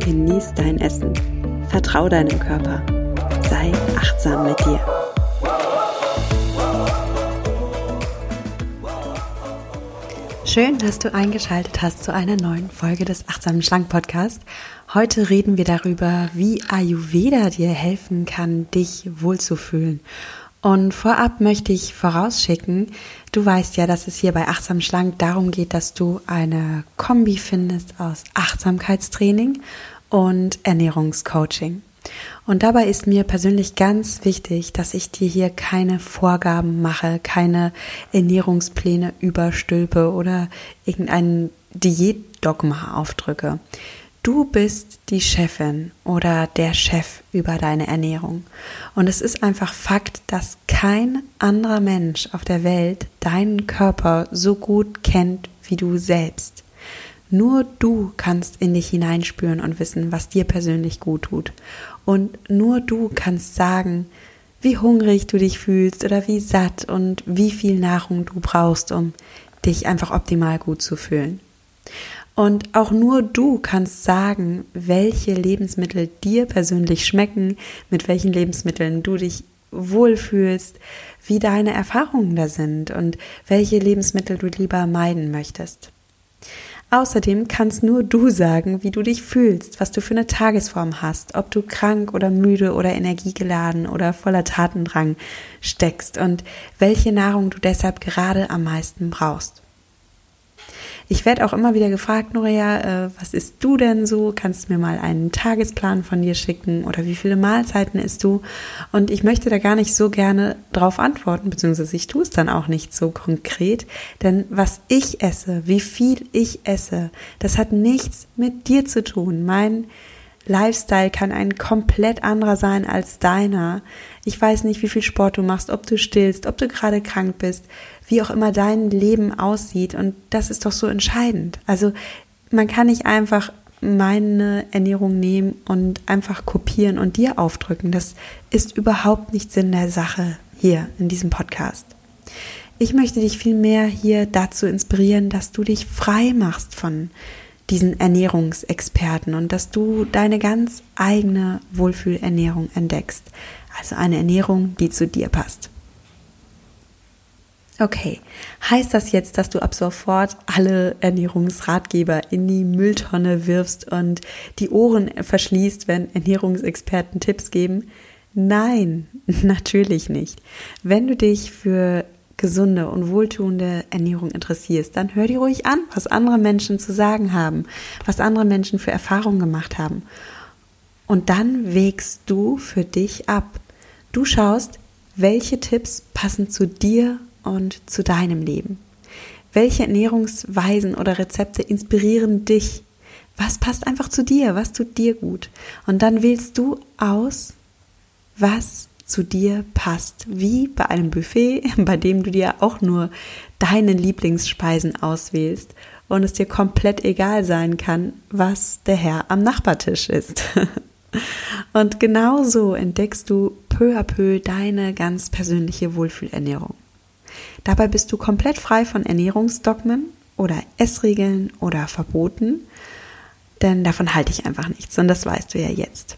genieß dein Essen, vertrau deinem Körper, sei achtsam mit dir. Schön, dass du eingeschaltet hast zu einer neuen Folge des Achtsamen Schlank Podcast. Heute reden wir darüber, wie Ayurveda dir helfen kann, dich wohlzufühlen. Und vorab möchte ich vorausschicken, du weißt ja, dass es hier bei Achtsam Schlank darum geht, dass du eine Kombi findest aus Achtsamkeitstraining und Ernährungscoaching. Und dabei ist mir persönlich ganz wichtig, dass ich dir hier keine Vorgaben mache, keine Ernährungspläne überstülpe oder irgendein Diätdogma aufdrücke. Du bist die Chefin oder der Chef über deine Ernährung. Und es ist einfach Fakt, dass kein anderer Mensch auf der Welt deinen Körper so gut kennt wie du selbst. Nur du kannst in dich hineinspüren und wissen, was dir persönlich gut tut. Und nur du kannst sagen, wie hungrig du dich fühlst oder wie satt und wie viel Nahrung du brauchst, um dich einfach optimal gut zu fühlen. Und auch nur du kannst sagen, welche Lebensmittel dir persönlich schmecken, mit welchen Lebensmitteln du dich wohlfühlst, wie deine Erfahrungen da sind und welche Lebensmittel du lieber meiden möchtest. Außerdem kannst nur du sagen, wie du dich fühlst, was du für eine Tagesform hast, ob du krank oder müde oder energiegeladen oder voller Tatendrang steckst und welche Nahrung du deshalb gerade am meisten brauchst. Ich werde auch immer wieder gefragt, Norea, äh, was isst du denn so? Kannst du mir mal einen Tagesplan von dir schicken oder wie viele Mahlzeiten isst du? Und ich möchte da gar nicht so gerne drauf antworten, beziehungsweise ich tue es dann auch nicht so konkret, denn was ich esse, wie viel ich esse, das hat nichts mit dir zu tun. Mein Lifestyle kann ein komplett anderer sein als deiner. Ich weiß nicht, wie viel Sport du machst, ob du stillst, ob du gerade krank bist, wie auch immer dein Leben aussieht. Und das ist doch so entscheidend. Also man kann nicht einfach meine Ernährung nehmen und einfach kopieren und dir aufdrücken. Das ist überhaupt nicht Sinn der Sache hier in diesem Podcast. Ich möchte dich vielmehr hier dazu inspirieren, dass du dich frei machst von diesen Ernährungsexperten und dass du deine ganz eigene Wohlfühlernährung entdeckst. Also eine Ernährung, die zu dir passt. Okay, heißt das jetzt, dass du ab sofort alle Ernährungsratgeber in die Mülltonne wirfst und die Ohren verschließt, wenn Ernährungsexperten Tipps geben? Nein, natürlich nicht. Wenn du dich für gesunde und wohltuende Ernährung interessierst, dann hör dir ruhig an, was andere Menschen zu sagen haben, was andere Menschen für Erfahrungen gemacht haben. Und dann wägst du für dich ab. Du schaust, welche Tipps passen zu dir und zu deinem Leben. Welche Ernährungsweisen oder Rezepte inspirieren dich? Was passt einfach zu dir? Was tut dir gut? Und dann wählst du aus, was zu dir passt, wie bei einem Buffet, bei dem du dir auch nur deine Lieblingsspeisen auswählst und es dir komplett egal sein kann, was der Herr am Nachbartisch ist. Und genau so entdeckst du peu à peu deine ganz persönliche Wohlfühlernährung. Dabei bist du komplett frei von Ernährungsdogmen oder Essregeln oder Verboten, denn davon halte ich einfach nichts und das weißt du ja jetzt.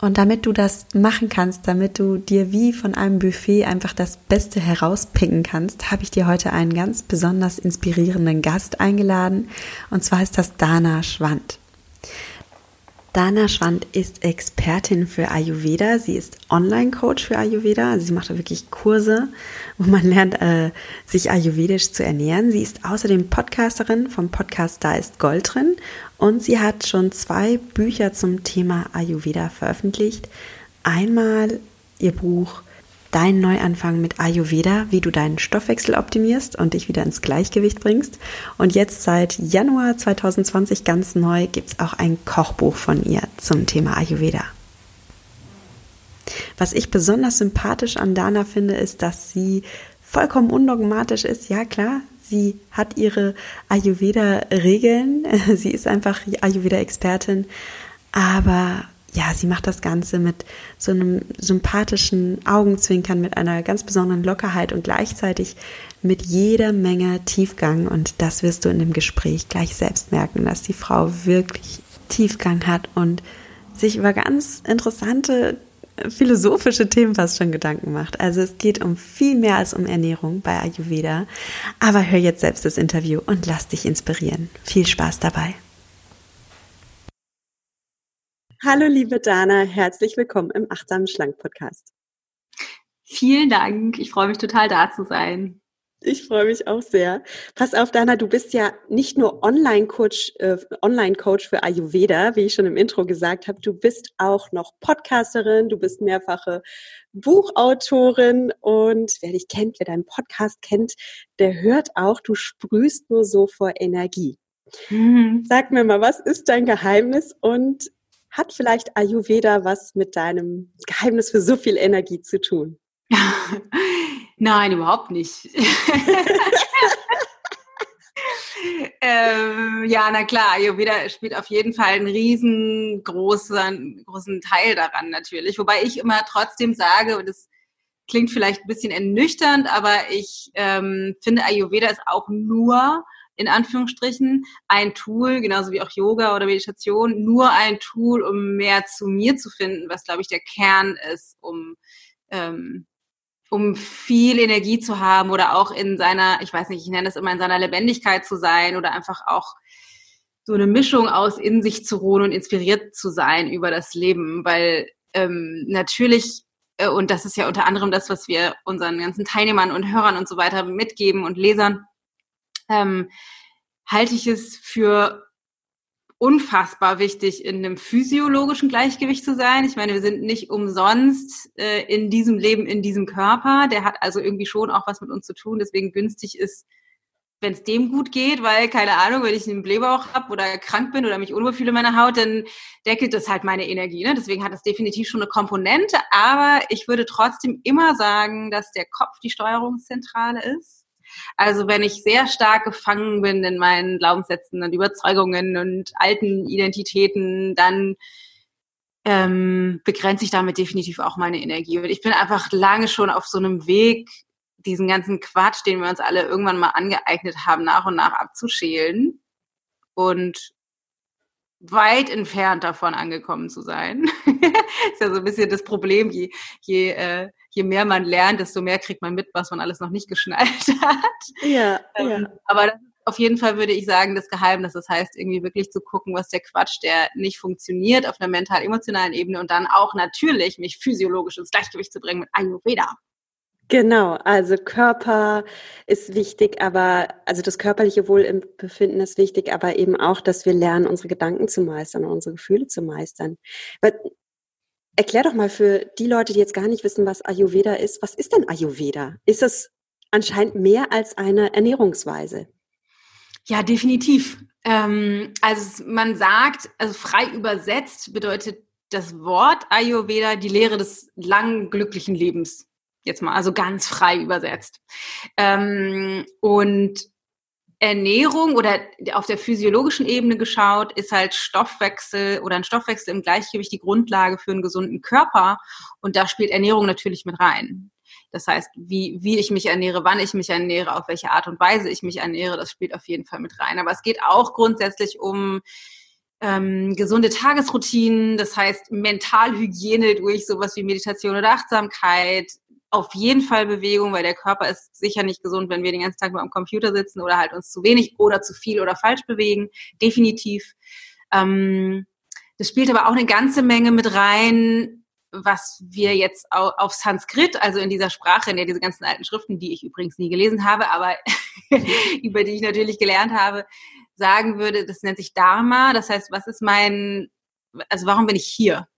Und damit du das machen kannst, damit du dir wie von einem Buffet einfach das Beste herauspicken kannst, habe ich dir heute einen ganz besonders inspirierenden Gast eingeladen. Und zwar ist das Dana Schwand. Dana Schwand ist Expertin für Ayurveda. Sie ist Online-Coach für Ayurveda. Also sie macht wirklich Kurse, wo man lernt, äh, sich ayurvedisch zu ernähren. Sie ist außerdem Podcasterin vom Podcast Da ist Gold drin und sie hat schon zwei Bücher zum Thema Ayurveda veröffentlicht. Einmal ihr Buch dein Neuanfang mit Ayurveda, wie du deinen Stoffwechsel optimierst und dich wieder ins Gleichgewicht bringst. Und jetzt seit Januar 2020 ganz neu gibt es auch ein Kochbuch von ihr zum Thema Ayurveda. Was ich besonders sympathisch an Dana finde, ist, dass sie vollkommen undogmatisch ist. Ja, klar, sie hat ihre Ayurveda-Regeln. Sie ist einfach Ayurveda-Expertin. Aber ja, sie macht das Ganze mit so einem sympathischen Augenzwinkern, mit einer ganz besonderen Lockerheit und gleichzeitig mit jeder Menge Tiefgang. Und das wirst du in dem Gespräch gleich selbst merken, dass die Frau wirklich Tiefgang hat und sich über ganz interessante philosophische Themen fast schon Gedanken macht. Also es geht um viel mehr als um Ernährung bei Ayurveda. Aber hör jetzt selbst das Interview und lass dich inspirieren. Viel Spaß dabei. Hallo liebe Dana, herzlich willkommen im Achtsamen Schlank Podcast. Vielen Dank, ich freue mich total da zu sein. Ich freue mich auch sehr. Pass auf, Dana, du bist ja nicht nur Online-Coach äh, Online -Coach für Ayurveda, wie ich schon im Intro gesagt habe, du bist auch noch Podcasterin, du bist mehrfache Buchautorin und wer dich kennt, wer deinen Podcast kennt, der hört auch, du sprühst nur so vor Energie. Mhm. Sag mir mal, was ist dein Geheimnis und hat vielleicht Ayurveda was mit deinem Geheimnis für so viel Energie zu tun? Nein, überhaupt nicht. ähm, ja, na klar, Ayurveda spielt auf jeden Fall einen riesengroßen großen Teil daran natürlich. Wobei ich immer trotzdem sage, und das klingt vielleicht ein bisschen ernüchternd, aber ich ähm, finde, Ayurveda ist auch nur in Anführungsstrichen ein Tool, genauso wie auch Yoga oder Meditation, nur ein Tool, um mehr zu mir zu finden, was, glaube ich, der Kern ist, um, ähm, um viel Energie zu haben oder auch in seiner, ich weiß nicht, ich nenne das immer in seiner Lebendigkeit zu sein oder einfach auch so eine Mischung aus in sich zu ruhen und inspiriert zu sein über das Leben, weil ähm, natürlich äh, und das ist ja unter anderem das, was wir unseren ganzen Teilnehmern und Hörern und so weiter mitgeben und Lesern, ähm, halte ich es für unfassbar wichtig, in einem physiologischen Gleichgewicht zu sein. Ich meine, wir sind nicht umsonst äh, in diesem Leben, in diesem Körper. Der hat also irgendwie schon auch was mit uns zu tun. Deswegen günstig ist, wenn es dem gut geht, weil, keine Ahnung, wenn ich einen Blähbauch habe oder krank bin oder mich unwohl fühle in meiner Haut, dann deckelt das halt meine Energie. Ne? Deswegen hat das definitiv schon eine Komponente. Aber ich würde trotzdem immer sagen, dass der Kopf die Steuerungszentrale ist also wenn ich sehr stark gefangen bin in meinen Glaubenssätzen und Überzeugungen und alten Identitäten, dann ähm, begrenze ich damit definitiv auch meine Energie. Und ich bin einfach lange schon auf so einem Weg, diesen ganzen Quatsch, den wir uns alle irgendwann mal angeeignet haben, nach und nach abzuschälen und weit entfernt davon angekommen zu sein. ist ja so ein bisschen das Problem, je, je äh, je mehr man lernt, desto mehr kriegt man mit, was man alles noch nicht geschnallt hat. Ja, ähm, ja. Aber auf jeden Fall würde ich sagen, das Geheimnis. Das heißt, irgendwie wirklich zu gucken, was der Quatsch, der nicht funktioniert auf einer mental-emotionalen Ebene und dann auch natürlich mich physiologisch ins Gleichgewicht zu bringen mit Ayurveda. Genau, also Körper ist wichtig, aber also das körperliche Wohlbefinden ist wichtig, aber eben auch, dass wir lernen, unsere Gedanken zu meistern, unsere Gefühle zu meistern. Erklär doch mal für die Leute, die jetzt gar nicht wissen, was Ayurveda ist. Was ist denn Ayurveda? Ist es anscheinend mehr als eine Ernährungsweise? Ja, definitiv. Ähm, also man sagt, also frei übersetzt bedeutet das Wort Ayurveda die Lehre des langen, glücklichen Lebens. Jetzt mal, also ganz frei übersetzt. Ähm, und Ernährung oder auf der physiologischen Ebene geschaut, ist halt Stoffwechsel oder ein Stoffwechsel im Gleichgewicht die Grundlage für einen gesunden Körper. Und da spielt Ernährung natürlich mit rein. Das heißt, wie, wie ich mich ernähre, wann ich mich ernähre, auf welche Art und Weise ich mich ernähre, das spielt auf jeden Fall mit rein. Aber es geht auch grundsätzlich um ähm, gesunde Tagesroutinen, das heißt Mentalhygiene durch sowas wie Meditation oder Achtsamkeit, auf jeden Fall Bewegung, weil der Körper ist sicher nicht gesund, wenn wir den ganzen Tag nur am Computer sitzen oder halt uns zu wenig oder zu viel oder falsch bewegen. Definitiv. Ähm, das spielt aber auch eine ganze Menge mit rein, was wir jetzt auf Sanskrit, also in dieser Sprache, in der diese ganzen alten Schriften, die ich übrigens nie gelesen habe, aber über die ich natürlich gelernt habe, sagen würde, das nennt sich Dharma. Das heißt, was ist mein, also warum bin ich hier?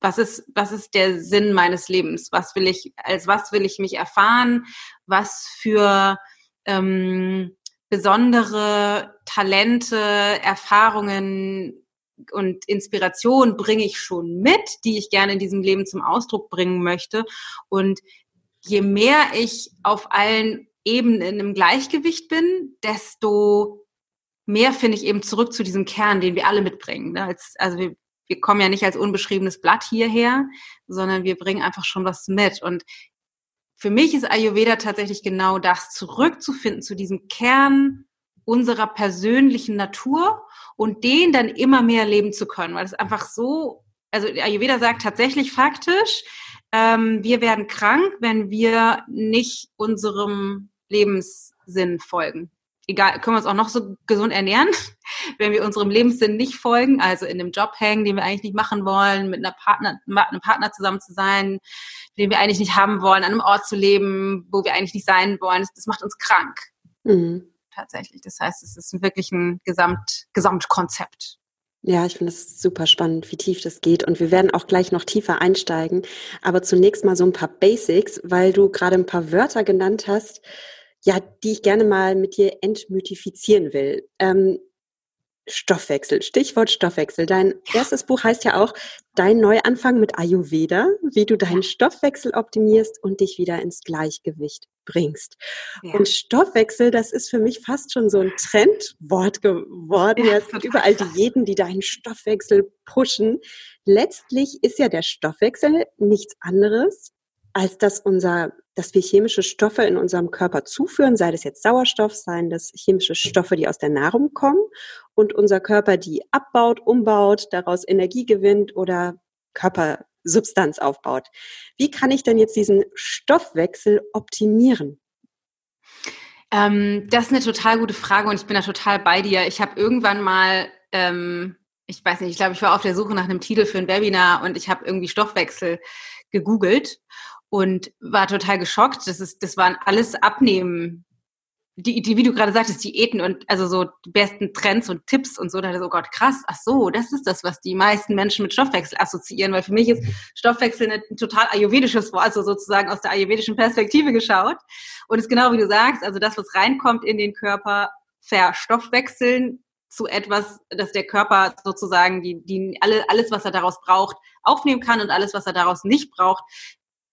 Was ist, was ist der Sinn meines Lebens? Was will ich, als was will ich mich erfahren? Was für ähm, besondere Talente, Erfahrungen und Inspiration bringe ich schon mit, die ich gerne in diesem Leben zum Ausdruck bringen möchte. Und je mehr ich auf allen Ebenen im Gleichgewicht bin, desto mehr finde ich eben zurück zu diesem Kern, den wir alle mitbringen. Ne? also wir, wir kommen ja nicht als unbeschriebenes Blatt hierher, sondern wir bringen einfach schon was mit. Und für mich ist Ayurveda tatsächlich genau das, zurückzufinden zu diesem Kern unserer persönlichen Natur und den dann immer mehr leben zu können, weil es einfach so, also Ayurveda sagt tatsächlich faktisch, ähm, wir werden krank, wenn wir nicht unserem Lebenssinn folgen egal, können wir uns auch noch so gesund ernähren, wenn wir unserem Lebenssinn nicht folgen, also in einem Job hängen, den wir eigentlich nicht machen wollen, mit einer Partner, einem Partner zusammen zu sein, den wir eigentlich nicht haben wollen, an einem Ort zu leben, wo wir eigentlich nicht sein wollen, das, das macht uns krank. Mhm. Tatsächlich. Das heißt, es ist wirklich ein Gesamt, Gesamtkonzept. Ja, ich finde es super spannend, wie tief das geht. Und wir werden auch gleich noch tiefer einsteigen. Aber zunächst mal so ein paar Basics, weil du gerade ein paar Wörter genannt hast, ja, die ich gerne mal mit dir entmythifizieren will. Ähm, Stoffwechsel, Stichwort Stoffwechsel. Dein erstes Buch heißt ja auch Dein Neuanfang mit Ayurveda, wie du deinen Stoffwechsel optimierst und dich wieder ins Gleichgewicht bringst. Ja. Und Stoffwechsel, das ist für mich fast schon so ein Trendwort geworden. Ja, es gibt überall Diäten, die deinen Stoffwechsel pushen. Letztlich ist ja der Stoffwechsel nichts anderes als dass unser, dass wir chemische Stoffe in unserem Körper zuführen, sei das jetzt Sauerstoff, seien das chemische Stoffe, die aus der Nahrung kommen und unser Körper die abbaut, umbaut, daraus Energie gewinnt oder Körpersubstanz aufbaut. Wie kann ich denn jetzt diesen Stoffwechsel optimieren? Ähm, das ist eine total gute Frage und ich bin da total bei dir. Ich habe irgendwann mal ähm, ich weiß nicht, ich glaube, ich war auf der Suche nach einem Titel für ein Webinar und ich habe irgendwie Stoffwechsel gegoogelt und war total geschockt. Das ist, das waren alles Abnehmen. Die, die, wie du gerade sagtest, Diäten und also so die besten Trends und Tipps und so, da dachte ich so, oh Gott, krass, ach so, das ist das, was die meisten Menschen mit Stoffwechsel assoziieren, weil für mich ist Stoffwechsel ein total ayurvedisches Wort, also sozusagen aus der ayurvedischen Perspektive geschaut. Und es ist genau wie du sagst, also das, was reinkommt in den Körper, verstoffwechseln zu etwas, dass der Körper sozusagen die, die alle, alles, was er daraus braucht, aufnehmen kann und alles, was er daraus nicht braucht,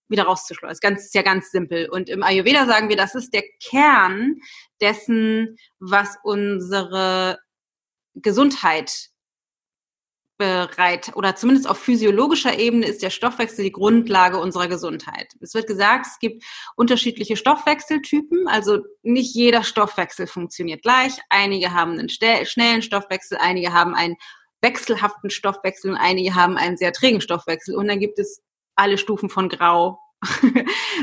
wieder rauszuschleudern. Das ist ja ganz simpel. Und im Ayurveda sagen wir, das ist der Kern dessen, was unsere Gesundheit bereit oder zumindest auf physiologischer Ebene ist der Stoffwechsel die Grundlage unserer Gesundheit. Es wird gesagt, es gibt unterschiedliche Stoffwechseltypen, also nicht jeder Stoffwechsel funktioniert gleich. Einige haben einen schnellen Stoffwechsel, einige haben einen wechselhaften Stoffwechsel und einige haben einen sehr trägen Stoffwechsel. Und dann gibt es alle Stufen von Grau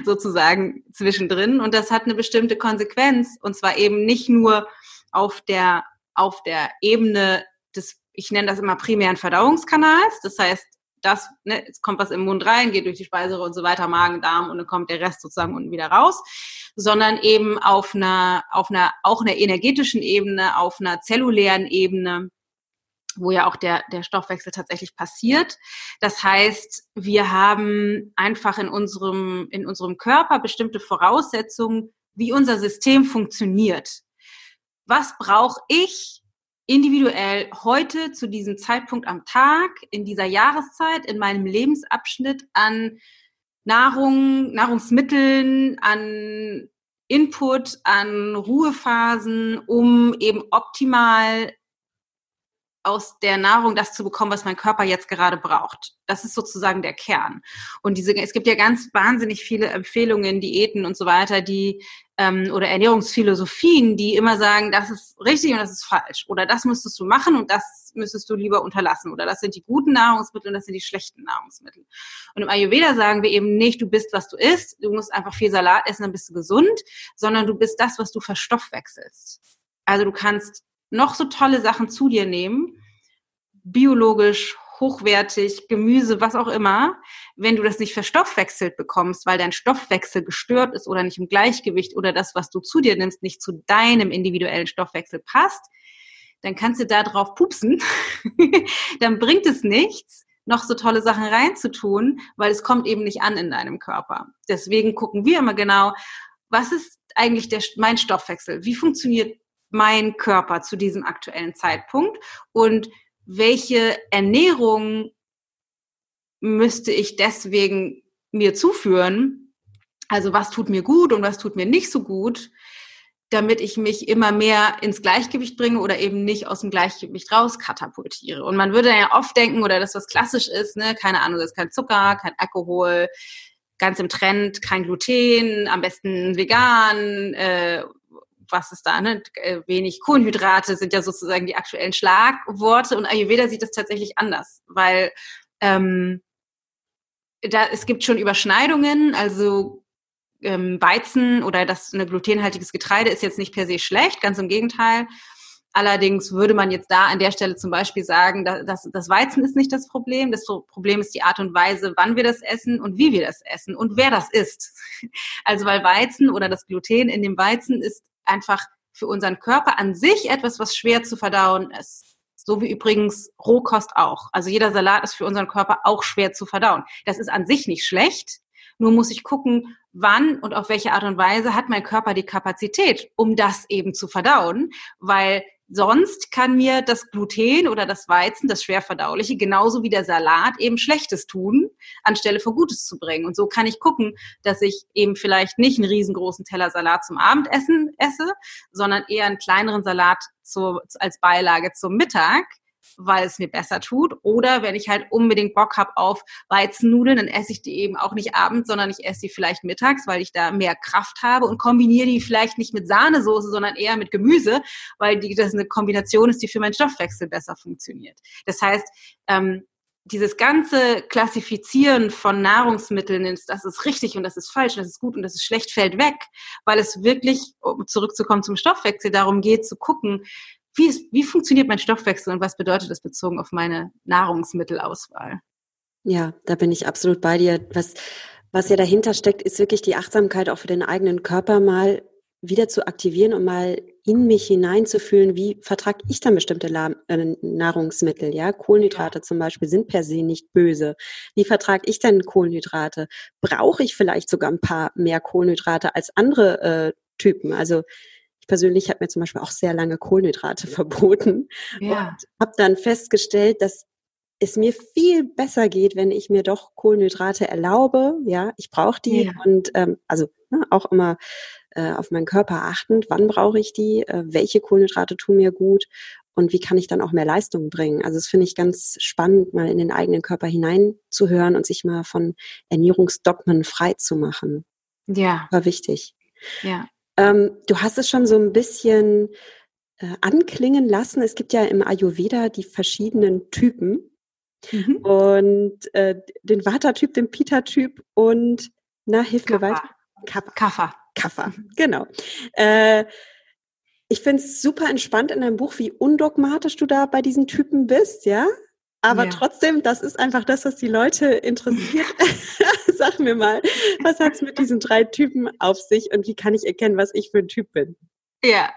sozusagen zwischendrin. Und das hat eine bestimmte Konsequenz. Und zwar eben nicht nur auf der, auf der Ebene des, ich nenne das immer primären Verdauungskanals. Das heißt, das, ne, es kommt was im Mund rein, geht durch die Speiseröhre und so weiter, Magen, Darm und dann kommt der Rest sozusagen unten wieder raus, sondern eben auf einer, auf einer, auch einer energetischen Ebene, auf einer zellulären Ebene, wo ja auch der, der Stoffwechsel tatsächlich passiert. Das heißt, wir haben einfach in unserem, in unserem Körper bestimmte Voraussetzungen, wie unser System funktioniert. Was brauche ich individuell heute zu diesem Zeitpunkt am Tag, in dieser Jahreszeit, in meinem Lebensabschnitt an Nahrung, Nahrungsmitteln, an Input, an Ruhephasen, um eben optimal aus der Nahrung das zu bekommen, was mein Körper jetzt gerade braucht. Das ist sozusagen der Kern. Und diese, es gibt ja ganz wahnsinnig viele Empfehlungen, Diäten und so weiter, die ähm, oder Ernährungsphilosophien, die immer sagen, das ist richtig und das ist falsch. Oder das müsstest du machen und das müsstest du lieber unterlassen. Oder das sind die guten Nahrungsmittel und das sind die schlechten Nahrungsmittel. Und im Ayurveda sagen wir eben nicht, du bist, was du isst, du musst einfach viel Salat essen, dann bist du gesund, sondern du bist das, was du verstoffwechselst. Also du kannst noch so tolle Sachen zu dir nehmen, biologisch, hochwertig, Gemüse, was auch immer, wenn du das nicht verstoffwechselt bekommst, weil dein Stoffwechsel gestört ist oder nicht im Gleichgewicht oder das, was du zu dir nimmst, nicht zu deinem individuellen Stoffwechsel passt, dann kannst du da drauf pupsen, dann bringt es nichts, noch so tolle Sachen reinzutun, weil es kommt eben nicht an in deinem Körper. Deswegen gucken wir immer genau, was ist eigentlich der, mein Stoffwechsel? Wie funktioniert mein Körper zu diesem aktuellen Zeitpunkt? Und welche Ernährung müsste ich deswegen mir zuführen? Also was tut mir gut und was tut mir nicht so gut, damit ich mich immer mehr ins Gleichgewicht bringe oder eben nicht aus dem Gleichgewicht raus katapultiere. Und man würde ja oft denken, oder das, was klassisch ist, ne, keine Ahnung, das ist kein Zucker, kein Alkohol, ganz im Trend, kein Gluten, am besten vegan, äh, was ist da, ne? Äh, wenig Kohlenhydrate sind ja sozusagen die aktuellen Schlagworte und Ayurveda sieht das tatsächlich anders, weil ähm, da, es gibt schon Überschneidungen, also ähm, Weizen oder das eine glutenhaltiges Getreide ist jetzt nicht per se schlecht, ganz im Gegenteil. Allerdings würde man jetzt da an der Stelle zum Beispiel sagen, dass, das Weizen ist nicht das Problem. Das Problem ist die Art und Weise, wann wir das essen und wie wir das essen und wer das isst. Also weil Weizen oder das Gluten in dem Weizen ist einfach für unseren Körper an sich etwas, was schwer zu verdauen ist. So wie übrigens Rohkost auch. Also jeder Salat ist für unseren Körper auch schwer zu verdauen. Das ist an sich nicht schlecht. Nur muss ich gucken, wann und auf welche Art und Weise hat mein Körper die Kapazität, um das eben zu verdauen, weil sonst kann mir das Gluten oder das Weizen, das schwerverdauliche, genauso wie der Salat eben Schlechtes tun, anstelle von Gutes zu bringen. Und so kann ich gucken, dass ich eben vielleicht nicht einen riesengroßen Teller Salat zum Abendessen esse, sondern eher einen kleineren Salat zu, als Beilage zum Mittag weil es mir besser tut. Oder wenn ich halt unbedingt Bock habe auf Weizennudeln, dann esse ich die eben auch nicht abends, sondern ich esse die vielleicht mittags, weil ich da mehr Kraft habe und kombiniere die vielleicht nicht mit Sahnesoße, sondern eher mit Gemüse, weil die, das eine Kombination ist, die für meinen Stoffwechsel besser funktioniert. Das heißt, ähm, dieses ganze Klassifizieren von Nahrungsmitteln, das ist richtig und das ist falsch, das ist gut und das ist schlecht, fällt weg, weil es wirklich, um zurückzukommen zum Stoffwechsel, darum geht zu gucken, wie, wie funktioniert mein Stoffwechsel und was bedeutet das bezogen auf meine Nahrungsmittelauswahl? Ja, da bin ich absolut bei dir. Was, was ja dahinter steckt, ist wirklich die Achtsamkeit auch für den eigenen Körper mal wieder zu aktivieren und mal in mich hineinzufühlen, wie vertrage ich dann bestimmte äh, Nahrungsmittel, ja? Kohlenhydrate zum Beispiel sind per se nicht böse. Wie vertrage ich denn Kohlenhydrate? Brauche ich vielleicht sogar ein paar mehr Kohlenhydrate als andere äh, Typen? Also ich persönlich habe mir zum Beispiel auch sehr lange Kohlenhydrate verboten ja. und habe dann festgestellt, dass es mir viel besser geht, wenn ich mir doch Kohlenhydrate erlaube. Ja, ich brauche die ja. und ähm, also ne, auch immer äh, auf meinen Körper achtend, wann brauche ich die, äh, welche Kohlenhydrate tun mir gut und wie kann ich dann auch mehr Leistung bringen. Also das finde ich ganz spannend, mal in den eigenen Körper hineinzuhören und sich mal von Ernährungsdogmen frei zu machen. Ja. War wichtig. Ja. Ähm, du hast es schon so ein bisschen äh, anklingen lassen. Es gibt ja im Ayurveda die verschiedenen Typen. Mhm. Und äh, den Vata-Typ, den Pita-Typ und, na, hilf mir weiter. Kappa. Kaffa. Kaffa, mhm. genau. Äh, ich finde es super entspannt in deinem Buch, wie undogmatisch du da bei diesen Typen bist, ja? Aber ja. trotzdem, das ist einfach das, was die Leute interessiert. Sag mir mal, was hat es mit diesen drei Typen auf sich und wie kann ich erkennen, was ich für ein Typ bin? Ja,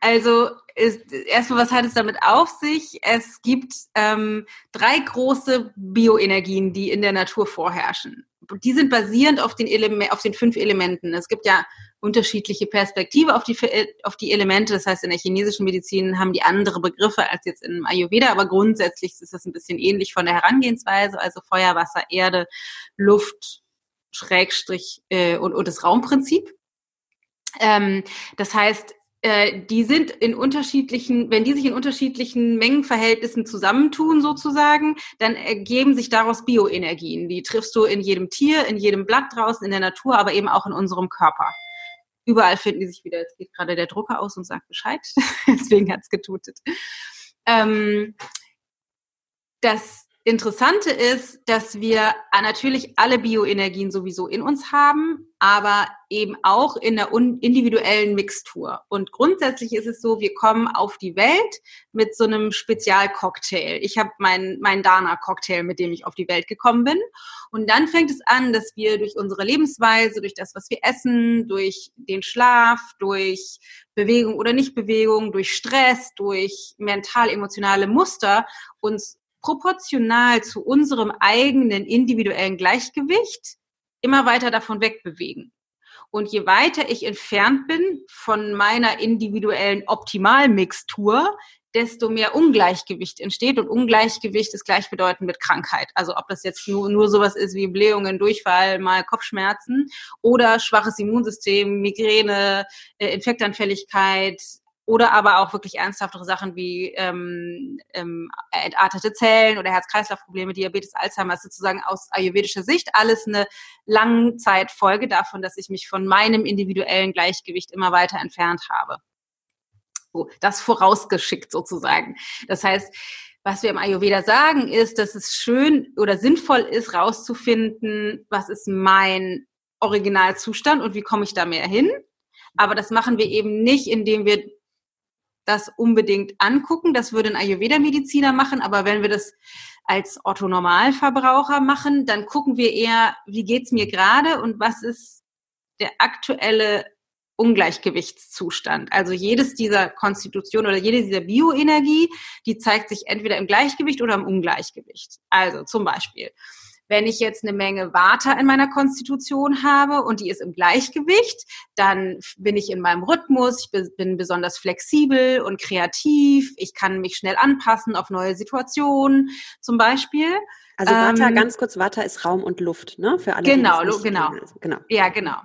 also ist, erstmal, was hat es damit auf sich? Es gibt ähm, drei große Bioenergien, die in der Natur vorherrschen. Die sind basierend auf den, Ele auf den fünf Elementen. Es gibt ja unterschiedliche Perspektive auf die, auf die Elemente. Das heißt, in der chinesischen Medizin haben die andere Begriffe als jetzt im Ayurveda, aber grundsätzlich ist das ein bisschen ähnlich von der Herangehensweise. Also Feuer, Wasser, Erde, Luft, Schrägstrich äh, und, und das Raumprinzip. Ähm, das heißt, äh, die sind in unterschiedlichen, wenn die sich in unterschiedlichen Mengenverhältnissen zusammentun sozusagen, dann ergeben sich daraus Bioenergien. Die triffst du in jedem Tier, in jedem Blatt draußen, in der Natur, aber eben auch in unserem Körper. Überall finden die sich wieder. Jetzt geht gerade der Drucker aus und sagt Bescheid. Deswegen hat's getutet. Ähm, das Interessante ist, dass wir natürlich alle Bioenergien sowieso in uns haben, aber eben auch in der individuellen Mixtur. Und grundsätzlich ist es so, wir kommen auf die Welt mit so einem Spezialcocktail. Ich habe meinen mein Dana-Cocktail, mit dem ich auf die Welt gekommen bin. Und dann fängt es an, dass wir durch unsere Lebensweise, durch das, was wir essen, durch den Schlaf, durch Bewegung oder Nichtbewegung, durch Stress, durch mental-emotionale Muster uns proportional zu unserem eigenen individuellen Gleichgewicht immer weiter davon wegbewegen. Und je weiter ich entfernt bin von meiner individuellen Optimalmixtur, desto mehr Ungleichgewicht entsteht. Und Ungleichgewicht ist gleichbedeutend mit Krankheit. Also ob das jetzt nur, nur sowas ist wie Blähungen, Durchfall, mal Kopfschmerzen oder schwaches Immunsystem, Migräne, äh, Infektanfälligkeit, oder aber auch wirklich ernsthaftere Sachen wie ähm, ähm, entartete Zellen oder Herz-Kreislauf-Probleme, Diabetes, Alzheimer, ist sozusagen aus ayurvedischer Sicht alles eine Langzeitfolge davon, dass ich mich von meinem individuellen Gleichgewicht immer weiter entfernt habe. So, das vorausgeschickt sozusagen. Das heißt, was wir im Ayurveda sagen, ist, dass es schön oder sinnvoll ist, rauszufinden, was ist mein Originalzustand und wie komme ich da mehr hin. Aber das machen wir eben nicht, indem wir das unbedingt angucken. Das würde ein Ayurveda-Mediziner machen, aber wenn wir das als Otto-Normalverbraucher machen, dann gucken wir eher, wie geht's mir gerade und was ist der aktuelle Ungleichgewichtszustand. Also jedes dieser Konstitution oder jede dieser Bioenergie, die zeigt sich entweder im Gleichgewicht oder im Ungleichgewicht. Also zum Beispiel, wenn ich jetzt eine Menge Vata in meiner Konstitution habe und die ist im Gleichgewicht, dann bin ich in meinem Rhythmus, ich bin besonders flexibel und kreativ, ich kann mich schnell anpassen auf neue Situationen zum Beispiel. Also Vata, ähm, ganz kurz, Vata ist Raum und Luft, ne? Für alle. Genau, genau. Also, genau. Ja, genau.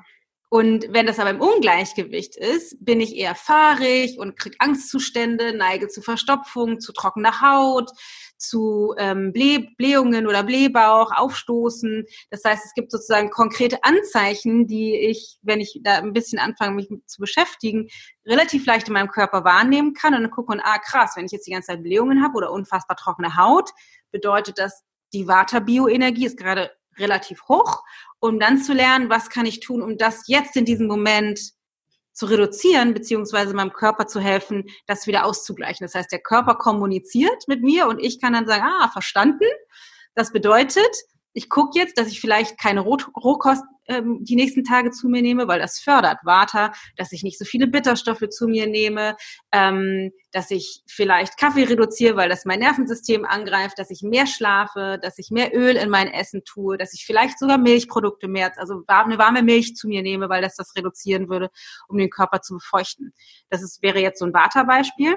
Und wenn das aber im Ungleichgewicht ist, bin ich eher fahrig und kriege Angstzustände, neige zu Verstopfung, zu trockener Haut, zu ähm, Bläh Blähungen oder Blähbauch, Aufstoßen. Das heißt, es gibt sozusagen konkrete Anzeichen, die ich, wenn ich da ein bisschen anfange, mich zu beschäftigen, relativ leicht in meinem Körper wahrnehmen kann und dann gucke und ah krass, wenn ich jetzt die ganze Zeit Blähungen habe oder unfassbar trockene Haut, bedeutet das, die Vata-Bioenergie ist gerade relativ hoch, um dann zu lernen, was kann ich tun, um das jetzt in diesem Moment zu reduzieren, beziehungsweise meinem Körper zu helfen, das wieder auszugleichen. Das heißt, der Körper kommuniziert mit mir und ich kann dann sagen, ah, verstanden. Das bedeutet, ich gucke jetzt, dass ich vielleicht keine Rohkost ähm, die nächsten Tage zu mir nehme, weil das fördert Vata, dass ich nicht so viele Bitterstoffe zu mir nehme, ähm, dass ich vielleicht Kaffee reduziere, weil das mein Nervensystem angreift, dass ich mehr schlafe, dass ich mehr Öl in mein Essen tue, dass ich vielleicht sogar Milchprodukte mehr, also eine warme Milch zu mir nehme, weil das das reduzieren würde, um den Körper zu befeuchten. Das ist, wäre jetzt so ein Vata-Beispiel.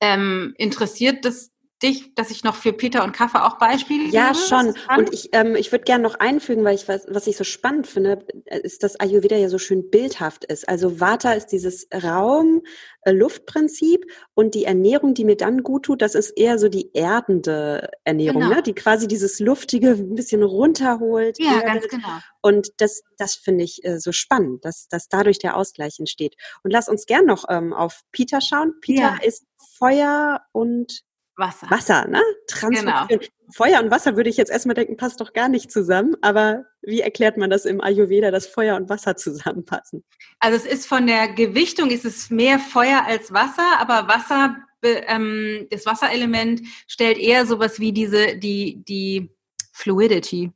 Ähm, interessiert das dich, dass ich noch für Peter und Kaffee auch Beispiele Ja, gebe, schon. Und ich, ähm, ich würde gerne noch einfügen, weil ich was, was ich so spannend finde, ist, dass Ayurveda ja so schön bildhaft ist. Also Vata ist dieses Raum-Luftprinzip äh, und die Ernährung, die mir dann gut tut, das ist eher so die erdende Ernährung, genau. ne? die quasi dieses Luftige ein bisschen runterholt. Ja, erdet. ganz genau. Und das, das finde ich äh, so spannend, dass, dass dadurch der Ausgleich entsteht. Und lass uns gern noch ähm, auf Peter schauen. Peter ja. ist Feuer und Wasser. Wasser, ne? Transformation. Genau. Feuer und Wasser würde ich jetzt erstmal denken, passt doch gar nicht zusammen. Aber wie erklärt man das im Ayurveda, dass Feuer und Wasser zusammenpassen? Also es ist von der Gewichtung ist es mehr Feuer als Wasser, aber Wasser, ähm, das Wasserelement stellt eher sowas wie diese, die, die Fluidity.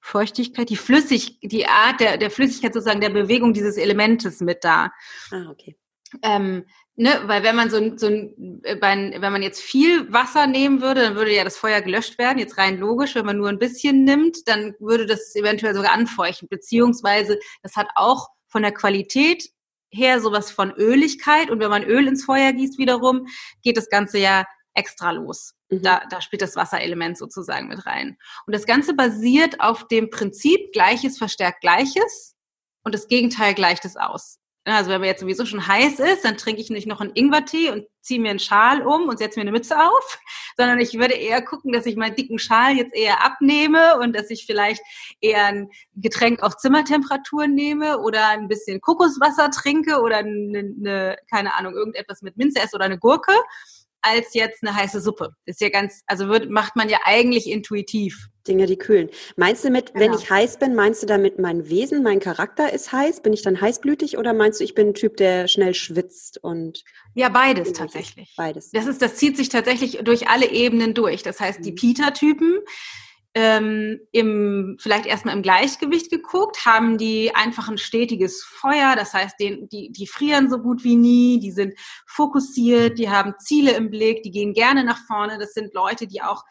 Feuchtigkeit, die Flüssig, die Art der, der Flüssigkeit sozusagen der Bewegung dieses Elementes mit da. Ah, okay. Ähm, ne, weil wenn man so, so ein, äh, wenn man jetzt viel Wasser nehmen würde, dann würde ja das Feuer gelöscht werden. Jetzt rein logisch, wenn man nur ein bisschen nimmt, dann würde das eventuell sogar anfeuchten. Beziehungsweise das hat auch von der Qualität her sowas von Öligkeit. Und wenn man Öl ins Feuer gießt wiederum, geht das Ganze ja extra los. Mhm. Da, da spielt das Wasserelement sozusagen mit rein. Und das Ganze basiert auf dem Prinzip Gleiches verstärkt Gleiches und das Gegenteil gleicht es aus. Also wenn mir jetzt sowieso schon heiß ist, dann trinke ich nicht noch einen Ingwertee und ziehe mir einen Schal um und setze mir eine Mütze auf, sondern ich würde eher gucken, dass ich meinen dicken Schal jetzt eher abnehme und dass ich vielleicht eher ein Getränk auf Zimmertemperatur nehme oder ein bisschen Kokoswasser trinke oder eine, eine keine Ahnung, irgendetwas mit Minze esse oder eine Gurke als jetzt eine heiße Suppe. ist ja ganz, also wird, macht man ja eigentlich intuitiv. Dinge, die kühlen. Meinst du mit, genau. wenn ich heiß bin, meinst du damit mein Wesen, mein Charakter ist heiß? Bin ich dann heißblütig oder meinst du, ich bin ein Typ, der schnell schwitzt und? Ja, beides tatsächlich. Beides. Das ist, das zieht sich tatsächlich durch alle Ebenen durch. Das heißt, die mhm. Pita-Typen, ähm, im, vielleicht erstmal im Gleichgewicht geguckt, haben die einfach ein stetiges Feuer, das heißt, den, die, die frieren so gut wie nie, die sind fokussiert, die haben Ziele im Blick, die gehen gerne nach vorne. Das sind Leute, die auch